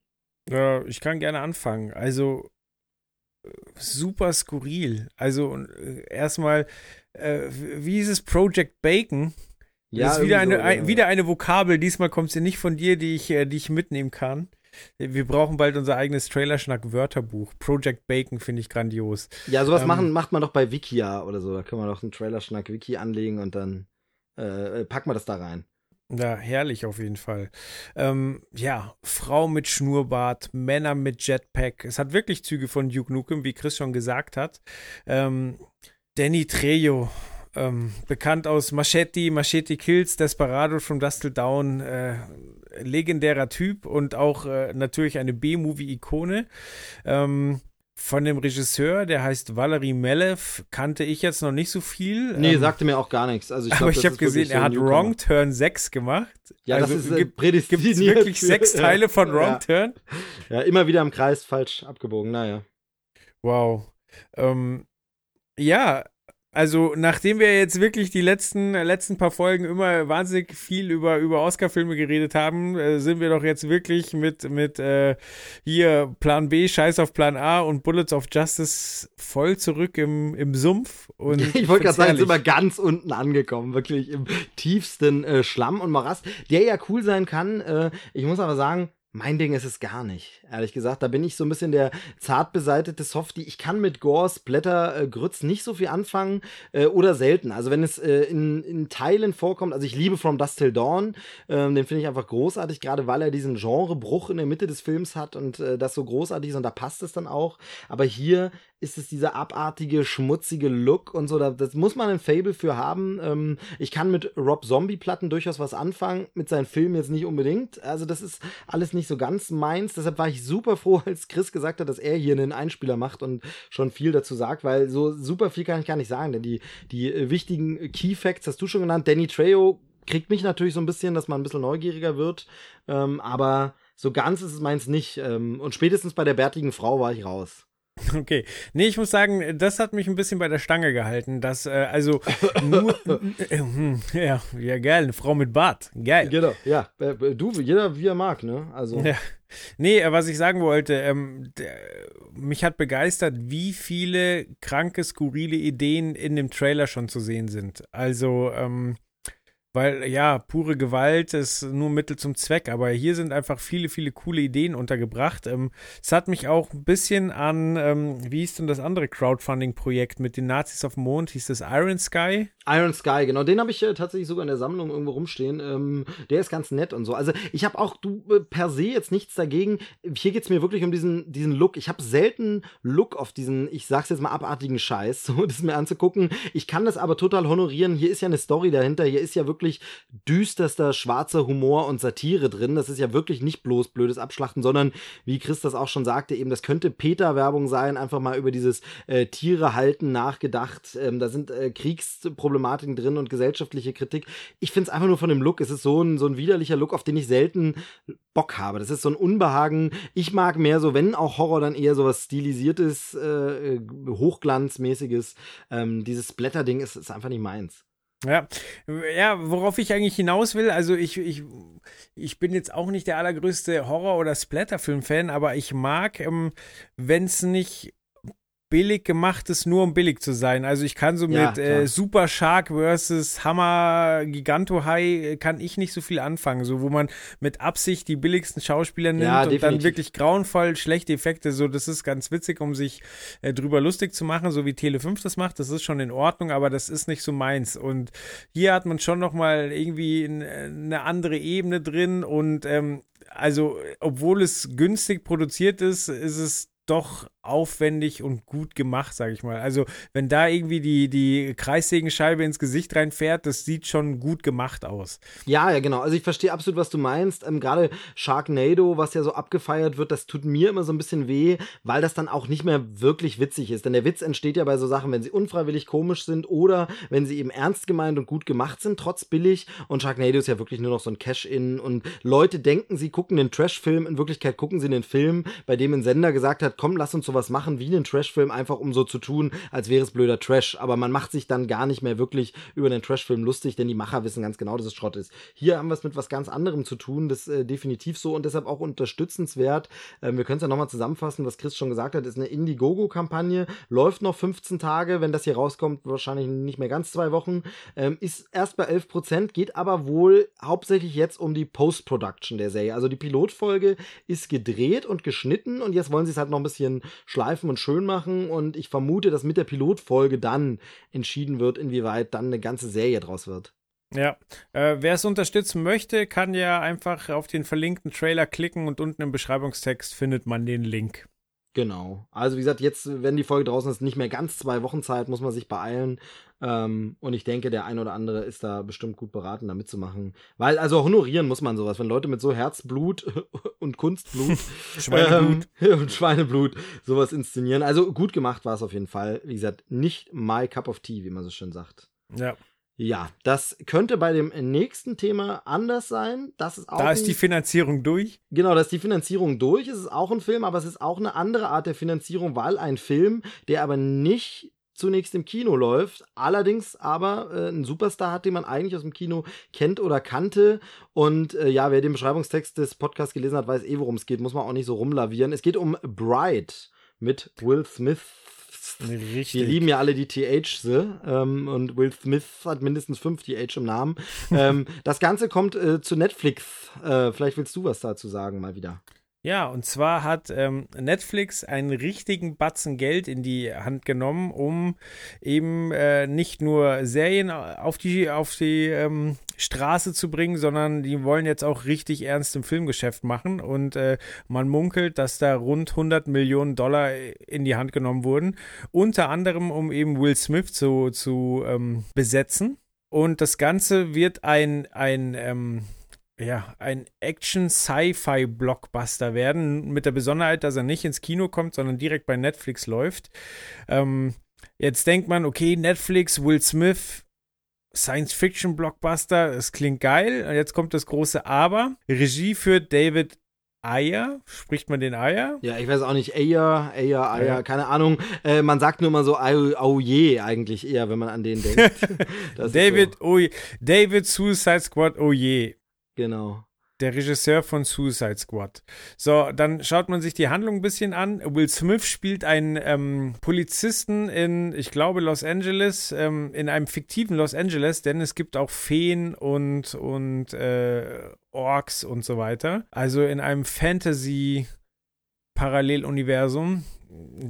Ja, ich kann gerne anfangen. Also, super skurril. Also, erstmal, wie ist es Project Bacon? Ja, das ist wieder eine, so, ein, wieder eine Vokabel. Diesmal kommt sie nicht von dir, die ich, die ich mitnehmen kann. Wir brauchen bald unser eigenes Trailerschnack-Wörterbuch. Project Bacon finde ich grandios. Ja, sowas ähm, machen, macht man doch bei Wikia oder so. Da können wir doch einen Trailerschnack-Wiki anlegen und dann äh, packen wir das da rein. Ja, herrlich auf jeden Fall. Ähm, ja, Frau mit Schnurrbart, Männer mit Jetpack. Es hat wirklich Züge von Duke Nukem, wie Chris schon gesagt hat. Ähm, Danny Trejo, ähm, bekannt aus Machete, Machete Kills, Desperado from Dust Till Down, äh, legendärer Typ und auch äh, natürlich eine B-Movie-Ikone. Ähm, von dem Regisseur, der heißt Valery Melev, kannte ich jetzt noch nicht so viel. Nee, Ähm, sagte mir auch gar nichts. Also ich glaub, aber ich habe gesehen, so er hat Newcomer. Wrong Turn 6 gemacht. Ja, also das ist äh, gibt prädestiniert. es wirklich sechs. <laughs> Teile von Wrong Ja. Turn? Ja, immer wieder im Kreis falsch abgebogen, naja. Wow. Ähm, ja, also nachdem wir jetzt wirklich die letzten, letzten paar Folgen immer wahnsinnig viel über, über Oscar-Filme geredet haben, äh, sind wir doch jetzt wirklich mit, mit äh, hier Plan B, Scheiß auf Plan A und Bullets of Justice voll zurück im, im Sumpf. Und <laughs> Ich wollte gerade sagen, sind wir ganz unten angekommen, wirklich im tiefsten äh, Schlamm und Morast, der ja cool sein kann. Äh, ich muss aber sagen, mein Ding ist es gar nicht, ehrlich gesagt. Da bin ich so ein bisschen der zart beseitete Softie. Ich kann mit Gore, Splatter, äh, Grütz nicht so viel anfangen äh, oder selten. Also wenn es äh, in, in Teilen vorkommt, also ich liebe From Dust Till Dawn, ähm, den finde ich einfach großartig, gerade weil er diesen Genrebruch in der Mitte des Films hat und äh, das so großartig ist und da passt es dann auch. Aber hier ist es dieser abartige, schmutzige Look und so. Da, das muss man ein Fable für haben. Ähm, ich kann mit Rob Zombie-Platten durchaus was anfangen, mit seinen Filmen jetzt nicht unbedingt. Also das ist alles nicht so ganz meins. Deshalb war ich super froh, <laughs> als Chris gesagt hat, dass er hier einen Einspieler macht und schon viel dazu sagt, weil so super viel kann ich gar nicht sagen, denn die, die äh, wichtigen äh, Key Facts hast du schon genannt. Danny Trejo kriegt mich natürlich so ein bisschen, dass man ein bisschen neugieriger wird. Ähm, aber so ganz ist es meins nicht. Ähm, und spätestens bei der bärtigen Frau war ich raus. <laughs> Okay. Nee, ich muss sagen, das hat mich ein bisschen bei der Stange gehalten. Dass, äh, also, <laughs> nur. äh, <laughs> ja, ja, geil, eine Frau mit Bart. Geil. Genau, ja. Äh, Du, jeder wie er mag, ne? Also. Ja. Nee, äh, was ich sagen wollte, ähm, der, mich hat begeistert, wie viele kranke, skurrile Ideen in dem Trailer schon zu sehen sind. Also, ähm, weil ja, pure Gewalt ist nur Mittel zum Zweck, aber hier sind einfach viele, viele coole Ideen untergebracht. Ähm, es hat mich auch ein bisschen an, ähm, wie hieß denn das andere Crowdfunding-Projekt mit den Nazis auf dem Mond? Hieß das Iron Sky? Iron Sky, genau, den habe ich äh, tatsächlich sogar in der Sammlung irgendwo rumstehen. Ähm, der ist ganz nett und so. Also ich habe auch du äh, per se jetzt nichts dagegen. Hier geht's mir wirklich um diesen, diesen Look. Ich habe selten Look auf diesen, ich sag's jetzt mal, abartigen Scheiß, <laughs> so das mir anzugucken. Ich kann das aber total honorieren. Hier ist ja eine Story dahinter. Hier ist ja wirklich düsterster schwarzer Humor und Satire drin. Das ist ja wirklich nicht bloß blödes Abschlachten, sondern wie Chris das auch schon sagte, eben, das könnte Peter-Werbung sein, einfach mal über dieses äh, Tiere halten nachgedacht. Ähm, da sind äh, Kriegsproblematiken drin und gesellschaftliche Kritik. Ich finde es einfach nur von dem Look. Es ist so ein, so ein widerlicher Look, auf den ich selten Bock habe. Das ist so ein Unbehagen. Ich mag mehr so, wenn auch Horror, dann eher so was stilisiertes, äh, äh, hochglanzmäßiges. Ähm, dieses Blätterding ist, ist einfach nicht meins. Ja, ja, worauf ich eigentlich hinaus will, also ich, ich, ich bin jetzt auch nicht der allergrößte Horror- oder Splatterfilm-Fan, aber ich mag, ähm, wenn es nicht billig gemacht ist, nur um billig zu sein. Also ich kann so Ja, mit äh, Super Shark versus Hammer Giganto High äh, kann ich nicht so viel anfangen, so wo man mit Absicht die billigsten Schauspieler nimmt Ja, und dann wirklich grauenvoll schlechte Effekte, so das ist ganz witzig, um sich äh, drüber lustig zu machen, so wie Tele 5 das macht, das ist schon in Ordnung, aber das ist nicht so meins. Und hier hat man schon noch mal irgendwie n- eine andere Ebene drin und ähm, also obwohl es günstig produziert ist, ist es doch aufwendig und gut gemacht, sage ich mal. Also wenn da irgendwie die, die Kreissägenscheibe ins Gesicht reinfährt, das sieht schon gut gemacht aus. Ja, ja, genau. Also ich verstehe absolut, was du meinst. Ähm, Gerade Sharknado, was ja so abgefeiert wird, das tut mir immer so ein bisschen weh, weil das dann auch nicht mehr wirklich witzig ist. Denn der Witz entsteht ja bei so Sachen, wenn sie unfreiwillig komisch sind oder wenn sie eben ernst gemeint und gut gemacht sind, trotz billig. Und Sharknado ist ja wirklich nur noch so ein Cash-In. Und Leute denken, sie gucken den Trash-Film. In Wirklichkeit gucken sie den Film, bei dem ein Sender gesagt hat, komm, lass uns sowas machen wie einen Trash-Film, einfach um so zu tun, als wäre es blöder Trash. Aber man macht sich dann gar nicht mehr wirklich über den Trash-Film lustig, denn die Macher wissen ganz genau, dass es Schrott ist. Hier haben wir es mit was ganz anderem zu tun, das äh, definitiv so und deshalb auch unterstützenswert. Ähm, wir können es ja nochmal zusammenfassen, was Chris schon gesagt hat, ist eine Indiegogo-Kampagne, läuft noch 15 Tage, wenn das hier rauskommt, wahrscheinlich nicht mehr ganz zwei Wochen, ähm, ist erst bei 11%, geht aber wohl hauptsächlich jetzt um die Post-Production der Serie. Also die Pilotfolge ist gedreht und geschnitten und jetzt wollen sie es halt noch ein bisschen schleifen und schön machen und ich vermute, dass mit der Pilotfolge dann entschieden wird, inwieweit dann eine ganze Serie draus wird. Ja, äh, wer es unterstützen möchte, kann ja einfach auf den verlinkten Trailer klicken und unten im Beschreibungstext findet man den Link. Genau. Also wie gesagt, jetzt, wenn die Folge draußen ist, nicht mehr ganz zwei Wochen Zeit, muss man sich beeilen. Ähm, und ich denke, der ein oder andere ist da bestimmt gut beraten, da mitzumachen. Weil, also honorieren muss man sowas. Wenn Leute mit so Herzblut <laughs> und Kunstblut <laughs> Schweineblut. ähm, <laughs> und Schweineblut sowas inszenieren. Also gut gemacht war es auf jeden Fall. Wie gesagt, nicht my cup of tea, wie man so schön sagt. Ja. Ja, das könnte bei dem nächsten Thema anders sein. Das ist auch Da ist ein- die Finanzierung durch. Genau, da ist die Finanzierung durch. Es ist auch ein Film, aber es ist auch eine andere Art der Finanzierung, weil ein Film, der aber nicht zunächst im Kino läuft, allerdings aber äh, einen Superstar hat, den man eigentlich aus dem Kino kennt oder kannte. Und äh, ja, wer den Beschreibungstext des Podcasts gelesen hat, weiß eh, worum es geht. Muss man auch nicht so rumlavieren. Es geht um Bride mit Will Smith. Richtig. Wir lieben ja alle die TH ähm, und Will Smith hat mindestens fünf TH im Namen. ähm, das Ganze kommt äh, zu Netflix. Äh, vielleicht willst du was dazu sagen, mal wieder. Ja, und zwar hat ähm, Netflix einen richtigen Batzen Geld in die Hand genommen, um eben äh, nicht nur Serien auf die, auf die ähm, Straße zu bringen, sondern die wollen jetzt auch richtig ernst im Filmgeschäft machen. Und äh, man munkelt, dass da rund 100 Millionen Dollar in die Hand genommen wurden. Unter anderem, um eben Will Smith zu, zu ähm, besetzen. Und das Ganze wird ein, ein ähm, ja, ein Action-Sci-Fi-Blockbuster werden, mit der Besonderheit, dass er nicht ins Kino kommt, sondern direkt bei Netflix läuft. Ähm, jetzt denkt man, okay, Netflix, Will Smith, Science-Fiction-Blockbuster, es klingt geil. Und jetzt kommt das große Aber. Regie führt David Ayer, spricht man den Ayer? Ja, ich weiß auch nicht, Ayer, Ayer, Ayer, Ja. keine Ahnung. Äh, man sagt nur mal so, au, au je, eigentlich eher, wenn man an den denkt. <laughs> Das David, So, oh je, David Suicide Squad, oh je. Genau. Der Regisseur von Suicide Squad. So, dann schaut man sich die Handlung ein bisschen an. Will Smith spielt einen ähm, Polizisten in, ich glaube, Los Angeles, ähm, in einem fiktiven Los Angeles, denn es gibt auch Feen und, und äh, Orks und so weiter. Also in einem Fantasy-Paralleluniversum.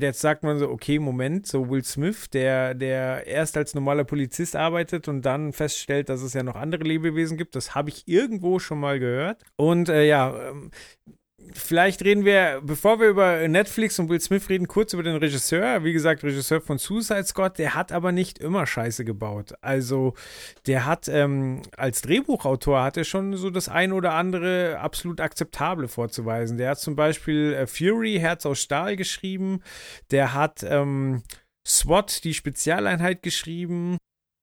Jetzt sagt man so, okay, Moment, so Will Smith, der, der erst als normaler Polizist arbeitet und dann feststellt, dass es ja noch andere Lebewesen gibt, das habe ich irgendwo schon mal gehört. Und äh, ja, ähm, vielleicht reden wir, bevor wir über Netflix und Will Smith reden, kurz über den Regisseur. Wie gesagt, Regisseur von Suicide Squad, der hat aber nicht immer Scheiße gebaut. Also, der hat ähm, als Drehbuchautor hat er schon so das ein oder andere absolut akzeptable vorzuweisen. Der hat zum Beispiel äh, Fury, Herz aus Stahl geschrieben. Der hat ähm, SWAT, die Spezialeinheit geschrieben.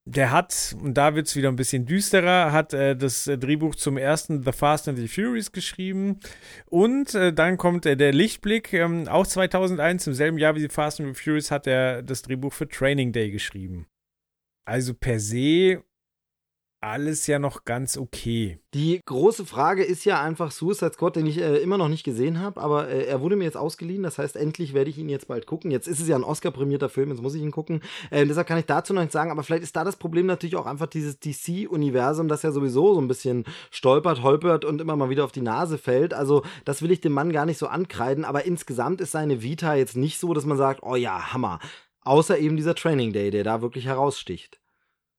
Der hat, und da wird es wieder ein bisschen düsterer, hat äh, das äh, Drehbuch zum ersten The Fast and the Furious geschrieben. Und äh, dann kommt äh, der Lichtblick, ähm, auch 2001, im selben Jahr wie The Fast and the Furious, hat er das Drehbuch für Training Day geschrieben. Also per se alles ja noch ganz okay. Die große Frage ist ja einfach Suicide Squad, den ich äh, immer noch nicht gesehen habe, aber äh, er wurde mir jetzt ausgeliehen, das heißt, endlich werde ich ihn jetzt bald gucken. Jetzt ist es ja ein Oscar-prämierter Film, jetzt muss ich ihn gucken. Äh, deshalb kann ich dazu noch nichts sagen, aber vielleicht ist da das Problem natürlich auch einfach dieses DC-Universum, das ja sowieso so ein bisschen stolpert, holpert und immer mal wieder auf die Nase fällt. Also, das will ich dem Mann gar nicht so ankreiden, aber insgesamt ist seine Vita jetzt nicht so, dass man sagt, oh ja, Hammer. Außer eben dieser Training Day, der da wirklich heraussticht.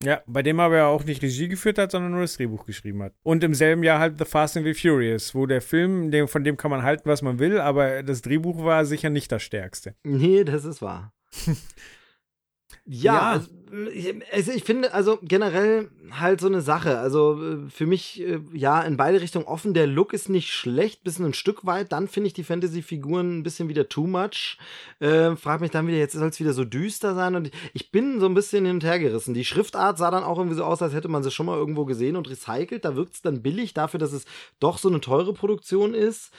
Ja, bei dem aber er auch nicht Regie geführt hat, sondern nur das Drehbuch geschrieben hat. Und im selben Jahr halt The Fast and the Furious, wo der Film, dem, von dem kann man halten, was man will, aber das Drehbuch war sicher nicht das stärkste. Nee, das ist wahr. <laughs> ja, Ja. Also, ich, also ich finde, also generell halt so eine Sache. Also äh, für mich, äh, ja, in beide Richtungen offen. Der Look ist nicht schlecht, bis ein Stück weit. Dann finde ich die Fantasy-Figuren ein bisschen wieder too much. Äh, frag mich dann wieder, jetzt soll es wieder so düster sein. Und ich bin so ein bisschen hin und her gerissen. Die Schriftart sah dann auch irgendwie so aus, als hätte man sie schon mal irgendwo gesehen und recycelt. Da wirkt es dann billig dafür, dass es doch so eine teure Produktion ist.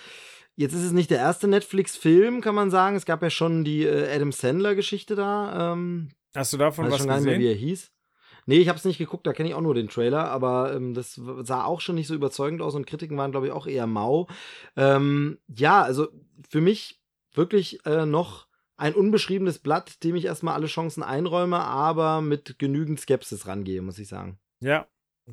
Jetzt ist es nicht der erste Netflix-Film, kann man sagen. Es gab ja schon die äh, Adam Sandler-Geschichte da. Ähm, Hast du davon was schon nicht mehr, wie gesehen? er hieß. Nee, ich habe es nicht geguckt, da kenne ich auch nur den Trailer, aber ähm, das sah auch schon nicht so überzeugend aus und Kritiken waren, glaube ich, auch eher mau. Ähm, ja, also für mich wirklich äh, noch ein unbeschriebenes Blatt, dem ich erstmal alle Chancen einräume, aber mit genügend Skepsis rangehe, muss ich sagen. Ja.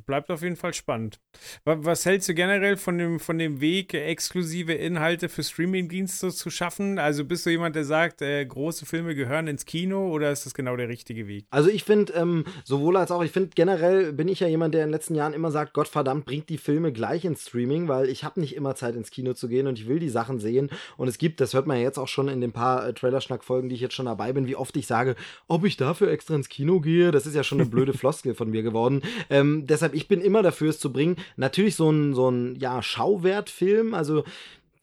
Bleibt auf jeden Fall spannend. Was hältst du generell von dem, von dem Weg, exklusive Inhalte für Streamingdienste zu schaffen? Also bist du jemand, der sagt, äh, große Filme gehören ins Kino oder ist das genau der richtige Weg? Also ich finde, ähm, sowohl als auch, ich finde generell bin ich ja jemand, der in den letzten Jahren immer sagt, Gott verdammt, bringt die Filme gleich ins Streaming, weil ich habe nicht immer Zeit ins Kino zu gehen und ich will die Sachen sehen. Und es gibt, das hört man ja jetzt auch schon in den paar äh, Trailerschnack-Folgen, die ich jetzt schon dabei bin, wie oft ich sage, ob ich dafür extra ins Kino gehe. Das ist ja schon eine blöde <laughs> Floskel von mir geworden. Ähm, deshalb deshalb, ich bin immer dafür, es zu bringen. Natürlich so ein, so ein ja, Schauwertfilm, also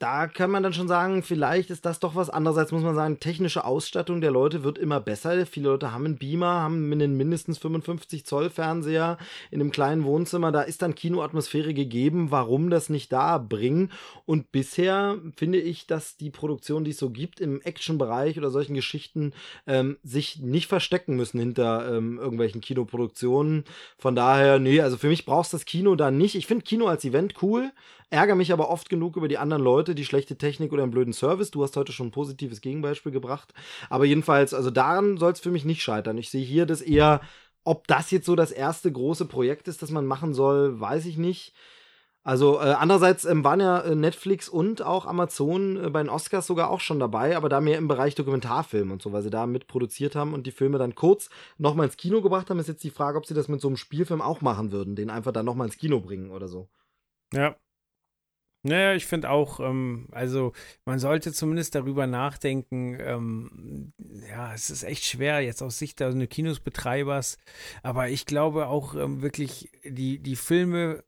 da kann man dann schon sagen, vielleicht ist das doch was. Andererseits muss man sagen, technische Ausstattung der Leute wird immer besser. Viele Leute haben einen Beamer, haben einen mindestens 55 Zoll Fernseher in einem kleinen Wohnzimmer. Da ist dann Kinoatmosphäre gegeben. Warum das nicht da bringen? Und bisher finde ich, dass die Produktion, die es so gibt im Action-Bereich oder solchen Geschichten, ähm, sich nicht verstecken müssen hinter ähm, irgendwelchen Kinoproduktionen. Von daher, nee, also für mich brauchst das Kino da nicht. Ich finde Kino als Event cool ärgere mich aber oft genug über die anderen Leute, die schlechte Technik oder einen blöden Service. Du hast heute schon ein positives Gegenbeispiel gebracht. Aber jedenfalls, also daran soll es für mich nicht scheitern. Ich sehe hier das eher, ob das jetzt so das erste große Projekt ist, das man machen soll, weiß ich nicht. Also äh, andererseits ähm, waren ja äh, Netflix und auch Amazon äh, bei den Oscars sogar auch schon dabei, aber da mehr im Bereich Dokumentarfilm und so, weil sie da mitproduziert haben und die Filme dann kurz nochmal ins Kino gebracht haben, ist jetzt die Frage, ob sie das mit so einem Spielfilm auch machen würden, den einfach dann nochmal ins Kino bringen oder so. Ja, naja, ich finde auch, ähm, also man sollte zumindest darüber nachdenken, ähm, ja, es ist echt schwer jetzt aus Sicht eines Kinosbetreibers, aber ich glaube auch ähm, wirklich die, die Filme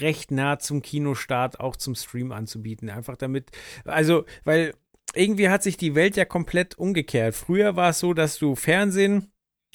recht nah zum Kinostart auch zum Stream anzubieten. Einfach damit, also, weil irgendwie hat sich die Welt ja komplett umgekehrt. Früher war es so, dass du Fernsehen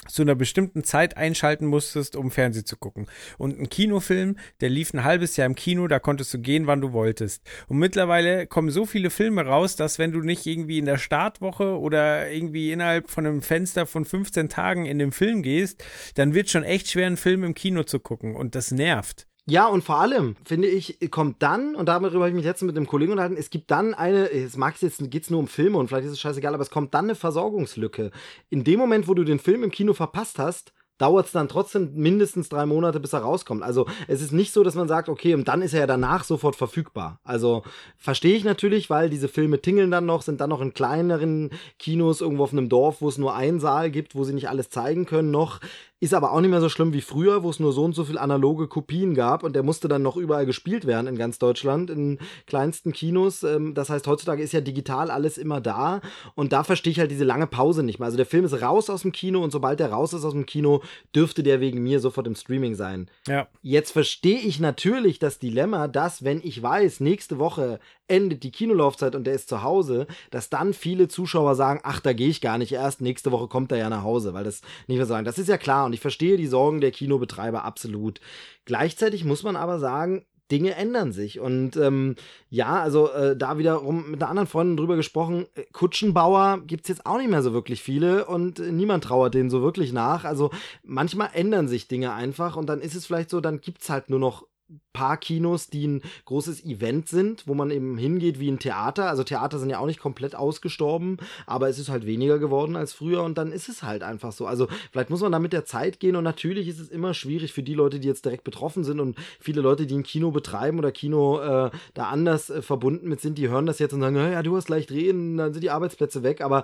zu einer bestimmten Zeit einschalten musstest, um Fernsehen zu gucken. Und ein Kinofilm, der lief ein halbes Jahr im Kino, da konntest du gehen, wann du wolltest. Und mittlerweile kommen so viele Filme raus, dass wenn du nicht irgendwie in der Startwoche oder irgendwie innerhalb von einem Fenster von 15 Tagen in den Film gehst, dann wird schon echt schwer, einen Film im Kino zu gucken. Und das nervt. Ja, und vor allem, finde ich, kommt dann, und darüber habe ich mich letztens mit einem Kollegen unterhalten, es gibt dann eine, es mag jetzt, geht es nur um Filme und vielleicht ist es scheißegal, aber es kommt dann eine Versorgungslücke. In dem Moment, wo du den Film im Kino verpasst hast, dauert es dann trotzdem mindestens drei Monate, bis er rauskommt. Also es ist nicht so, dass man sagt, okay, und dann ist er ja danach sofort verfügbar. Also verstehe ich natürlich, weil diese Filme tingeln dann noch, sind dann noch in kleineren Kinos irgendwo auf einem Dorf, wo es nur einen Saal gibt, wo sie nicht alles zeigen können, noch ist aber auch nicht mehr so schlimm wie früher, wo es nur so und so viel analoge Kopien gab und der musste dann noch überall gespielt werden in ganz Deutschland, in kleinsten Kinos. Ähm, das heißt, heutzutage ist ja digital alles immer da und da verstehe ich halt diese lange Pause nicht mehr. Also der Film ist raus aus dem Kino und sobald der raus ist aus dem Kino, dürfte der wegen mir sofort im Streaming sein. Ja. Jetzt verstehe ich natürlich das Dilemma, dass, wenn ich weiß, nächste Woche endet die Kinolaufzeit und der ist zu Hause, dass dann viele Zuschauer sagen, ach, da gehe ich gar nicht erst, nächste Woche kommt er ja nach Hause, weil das nicht mehr sagen. Das ist ja klar und ich verstehe die Sorgen der Kinobetreiber absolut. Gleichzeitig muss man aber sagen, Dinge ändern sich. Und ähm, ja, also äh, da wiederum mit einer anderen Freundin drüber gesprochen, äh, Kutschenbauer gibt es jetzt auch nicht mehr so wirklich viele und äh, niemand trauert denen so wirklich nach. Also manchmal ändern sich Dinge einfach und dann ist es vielleicht so, dann gibt es halt nur noch paar Kinos, die ein großes Event sind, wo man eben hingeht wie ein Theater. Also Theater sind ja auch nicht komplett ausgestorben, aber es ist halt weniger geworden als früher und dann ist es halt einfach so. Also vielleicht muss man da mit der Zeit gehen und natürlich ist es immer schwierig für die Leute, die jetzt direkt betroffen sind und viele Leute, die ein Kino betreiben oder Kino äh, da anders äh, verbunden mit sind, die hören das jetzt und sagen, ja, du hast leicht reden, dann sind die Arbeitsplätze weg, aber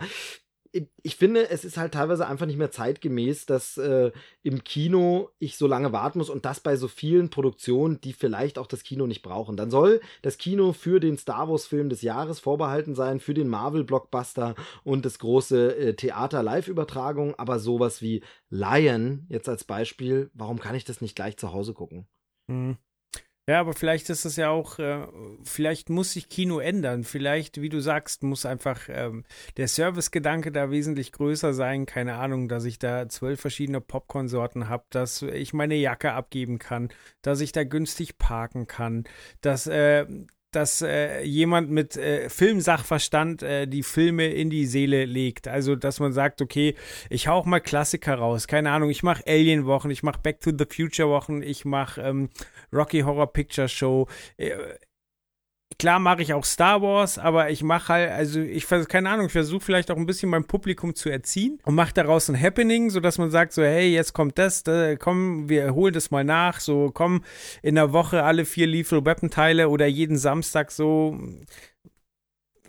ich finde, es ist halt teilweise einfach nicht mehr zeitgemäß, dass äh, im Kino ich so lange warten muss und das bei so vielen Produktionen, die vielleicht auch das Kino nicht brauchen. Dann soll das Kino für den Star Wars-Film des Jahres vorbehalten sein, für den Marvel-Blockbuster und das große äh, Theater-Live-Übertragung, aber sowas wie Lion, jetzt als Beispiel, warum kann ich das nicht gleich zu Hause gucken? Mhm. Ja, aber vielleicht ist es ja auch, äh, vielleicht muss sich Kino ändern. Vielleicht, wie du sagst, muss einfach ähm, der Servicegedanke da wesentlich größer sein. Keine Ahnung, dass ich da zwölf verschiedene Popcorn-Sorten habe, dass ich meine Jacke abgeben kann, dass ich da günstig parken kann, dass äh, dass äh, jemand mit äh, Filmsachverstand äh, die Filme in die Seele legt. Also, dass man sagt, okay, ich hau auch mal Klassiker raus. Keine Ahnung, ich mache Alien-Wochen, ich mache Back to the Future-Wochen, ich mache ähm, Rocky Horror Picture Show. Klar mache ich auch Star Wars, aber ich mache halt, also ich keine Ahnung, ich versuche vielleicht auch ein bisschen mein Publikum zu erziehen und mache daraus ein Happening, sodass man sagt so, hey, jetzt kommt das, da, komm, wir holen das mal nach, so komm, in der Woche alle vier Lethal Weapon Teile oder jeden Samstag so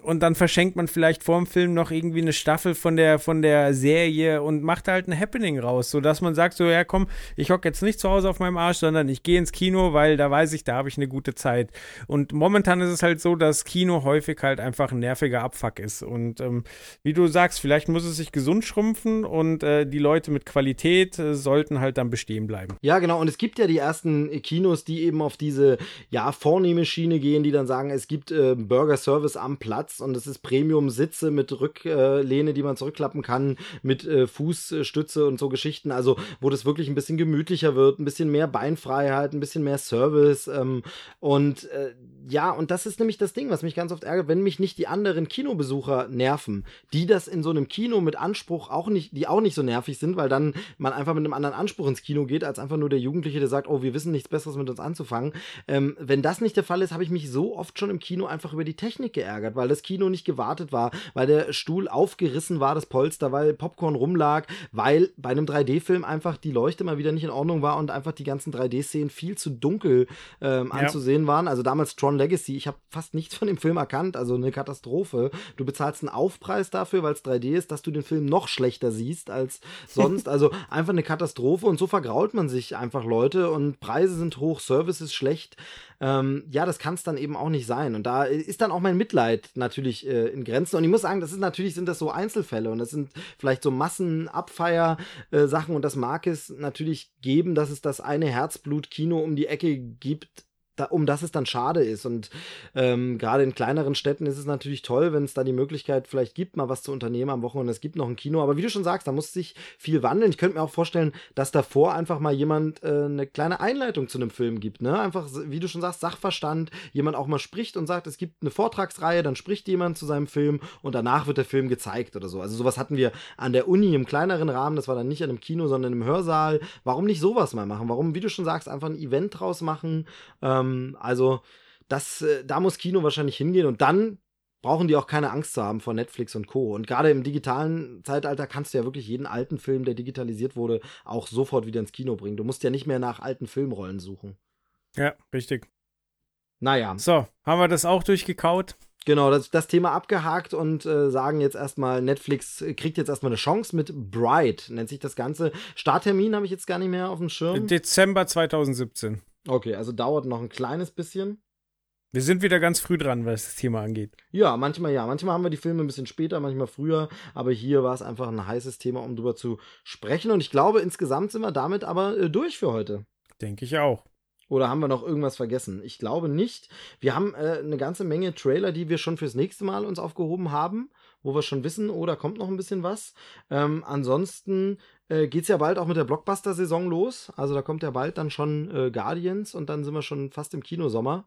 und dann verschenkt man vielleicht vor dem Film noch irgendwie eine Staffel von der, von der Serie und macht halt ein Happening raus, sodass man sagt so, ja komm, ich hocke jetzt nicht zu Hause auf meinem Arsch, sondern ich gehe ins Kino, weil da weiß ich, da habe ich eine gute Zeit. Und momentan ist es halt so, dass Kino häufig halt einfach ein nerviger Abfuck ist. Und ähm, wie du sagst, vielleicht muss es sich gesund schrumpfen und äh, die Leute mit Qualität äh, sollten halt dann bestehen bleiben. Ja, genau. Und es gibt ja die ersten Kinos, die eben auf diese, ja, vornehme Schiene gehen, die dann sagen, es gibt äh, Burger Service am Platz Platz und es ist Premium-Sitze mit Rücklehne, die man zurückklappen kann, mit äh, Fußstütze und so Geschichten. Also, wo das wirklich ein bisschen gemütlicher wird, ein bisschen mehr Beinfreiheit, ein bisschen mehr Service. Ähm, und äh, ja, und das ist nämlich das Ding, was mich ganz oft ärgert, wenn mich nicht die anderen Kinobesucher nerven, die das in so einem Kino mit Anspruch auch nicht, die auch nicht so nervig sind, weil dann man einfach mit einem anderen Anspruch ins Kino geht, als einfach nur der Jugendliche, der sagt, oh, wir wissen nichts Besseres mit uns anzufangen. Ähm, wenn das nicht der Fall ist, habe ich mich so oft schon im Kino einfach über die Technik geärgert, weil das Kino nicht gewartet war, weil der Stuhl aufgerissen war, das Polster, weil Popcorn rumlag, weil bei einem 3D-Film einfach die Leuchte mal wieder nicht in Ordnung war und einfach die ganzen 3D-Szenen viel zu dunkel ähm, anzusehen ja. waren. Also damals Tron Legacy, ich habe fast nichts von dem Film erkannt, also eine Katastrophe. Du bezahlst einen Aufpreis dafür, weil es 3D ist, dass du den Film noch schlechter siehst als sonst. <laughs> also einfach eine Katastrophe und so vergrault man sich einfach Leute und Preise sind hoch, Service ist schlecht. Ähm, ja, das kann es dann eben auch nicht sein. Und da ist dann auch mein Mitleid natürlich äh, in Grenzen. Und ich muss sagen, das ist natürlich sind das so Einzelfälle und das sind vielleicht so Massenabfeier-Sachen äh, und das mag es natürlich geben, dass es das eine Herzblut-Kino um die Ecke gibt, da, um das es dann schade ist. Und ähm, gerade in kleineren Städten ist es natürlich toll, wenn es da die Möglichkeit vielleicht gibt, mal was zu unternehmen am Wochenende. Es gibt noch ein Kino, aber wie du schon sagst, da muss sich viel wandeln. Ich könnte mir auch vorstellen, dass davor einfach mal jemand äh, eine kleine Einleitung zu einem Film gibt. Ne? Einfach, wie du schon sagst, Sachverstand, jemand auch mal spricht und sagt, es gibt eine Vortragsreihe, dann spricht jemand zu seinem Film und danach wird der Film gezeigt oder so. Also sowas hatten wir an der Uni im kleineren Rahmen, das war dann nicht an einem Kino, sondern im Hörsaal. Warum nicht sowas mal machen? Warum, wie du schon sagst, einfach ein Event draus machen? Ähm, ähm, also, das, äh, da muss Kino wahrscheinlich hingehen und dann brauchen die auch keine Angst zu haben vor Netflix und Co. Und gerade im digitalen Zeitalter kannst du ja wirklich jeden alten Film, der digitalisiert wurde, auch sofort wieder ins Kino bringen. Du musst ja nicht mehr nach alten Filmrollen suchen. Ja, richtig. Naja. So, haben wir das auch durchgekaut? Genau, das, das Thema abgehakt und äh, sagen jetzt erstmal, Netflix kriegt jetzt erstmal eine Chance mit Bright, nennt sich das Ganze. Starttermin habe ich jetzt gar nicht mehr auf dem Schirm. Dezember 2017. Okay, also dauert noch ein kleines bisschen. Wir sind wieder ganz früh dran, was das Thema angeht. Ja, manchmal ja. Manchmal haben wir die Filme ein bisschen später, manchmal früher. Aber hier war es einfach ein heißes Thema, um drüber zu sprechen. Und ich glaube, insgesamt sind wir damit aber äh, durch für heute. Denke ich auch. Oder haben wir noch irgendwas vergessen? Ich glaube nicht. Wir haben äh, eine ganze Menge Trailer, die wir schon fürs nächste Mal uns aufgehoben haben, wo wir schon wissen, oh, da kommt noch ein bisschen was. Ähm, ansonsten äh, geht es ja bald auch mit der Blockbuster-Saison los. Also da kommt ja bald dann schon äh, Guardians und dann sind wir schon fast im Kinosommer.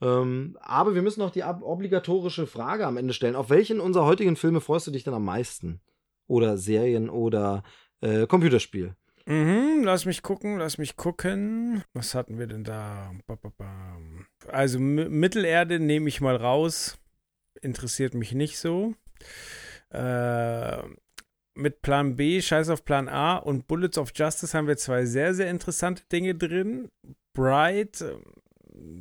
Ähm, aber wir müssen noch die obligatorische Frage am Ende stellen. Auf welchen unserer heutigen Filme freust du dich denn am meisten? Oder Serien oder äh, Computerspiel? Mhm, lass mich gucken, lass mich gucken. Was hatten wir denn da? Also M Mittelerde nehme ich mal raus. Interessiert mich nicht so. Äh, mit Plan B, Scheiß auf Plan A und Bullets of Justice haben wir zwei sehr, sehr interessante Dinge drin. Bright äh,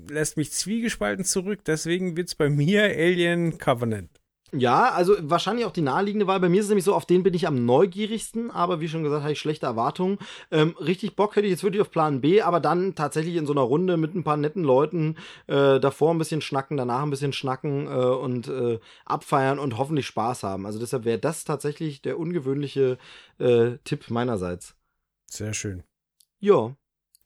lässt mich zwiegespalten zurück, deswegen wird es bei mir Alien Covenant. Ja, also wahrscheinlich auch die naheliegende Wahl. Bei mir ist es nämlich so, auf den bin ich am neugierigsten, aber wie schon gesagt, habe ich schlechte Erwartungen. Ähm, richtig Bock hätte ich jetzt wirklich auf Plan B, aber dann tatsächlich in so einer Runde mit ein paar netten Leuten äh, davor ein bisschen schnacken, danach ein bisschen schnacken äh, und äh, abfeiern und hoffentlich Spaß haben. Also deshalb wäre das tatsächlich der ungewöhnliche äh, Tipp meinerseits. Sehr schön. Ja,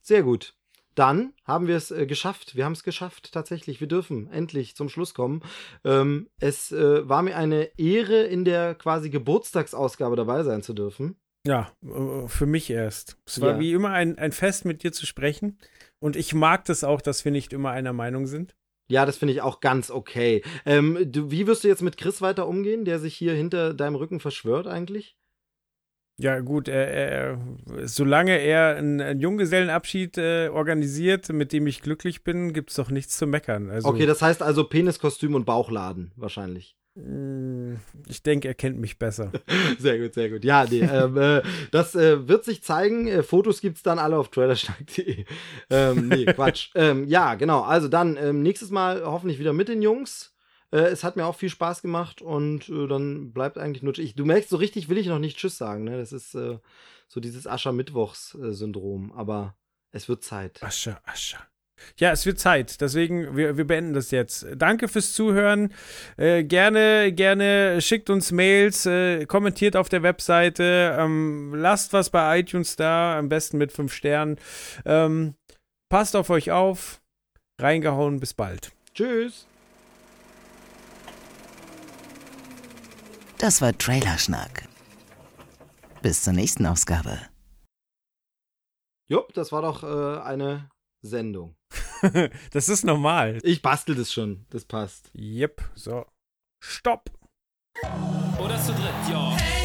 sehr gut dann haben wir es äh, geschafft. Wir haben es geschafft, tatsächlich. Wir dürfen endlich zum Schluss kommen. Ähm, es äh, war mir eine Ehre, in der quasi Geburtstagsausgabe dabei sein zu dürfen. Ja, äh, für mich erst. Es war ja. wie immer ein, ein Fest, mit dir zu sprechen. Und ich mag das auch, dass wir nicht immer einer Meinung sind. Ja, das finde ich auch ganz okay. Ähm, du, wie wirst du jetzt mit Chris weiter umgehen, der sich hier hinter deinem Rücken verschwört eigentlich? Ja, gut, er, er, solange er einen, einen Junggesellenabschied äh, organisiert, mit dem ich glücklich bin, gibt es doch nichts zu meckern. Also, Okay, das heißt also Peniskostüm und Bauchladen wahrscheinlich. mh, ich denke, er kennt mich besser. <laughs> Sehr gut, sehr gut. Ja, nee, ähm, äh, das äh, wird sich zeigen. Äh, Fotos gibt's dann alle auf trailerschnack.de. Ähm, nee, <laughs> Quatsch. ähm, ja, genau. Also dann ähm, nächstes Mal hoffentlich wieder mit den Jungs. Äh, es hat mir auch viel Spaß gemacht und äh, dann bleibt eigentlich nur. Ich, du merkst, so richtig will ich noch nicht Tschüss sagen. Ne? Das ist äh, so dieses Aschermittwochs-Syndrom. Aber es wird Zeit. Ascha, Ascha. Ja, es wird Zeit. Deswegen, wir, wir beenden das jetzt. Danke fürs Zuhören. Äh, gerne, gerne schickt uns Mails, äh, kommentiert auf der Webseite, ähm, lasst was bei iTunes da, am besten mit fünf Sternen. Ähm, passt auf euch auf. Reingehauen, bis bald. Tschüss. Das war Trailerschnack. Bis zur nächsten Ausgabe. Jupp, das war doch äh, eine Sendung. <laughs> das ist normal. Ich bastel das schon. Das passt. Yep, so. Stopp. Oder zu dritt, ja. Hey,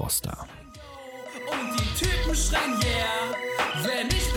Froster. Und die Typen schreien yeah, wenn ich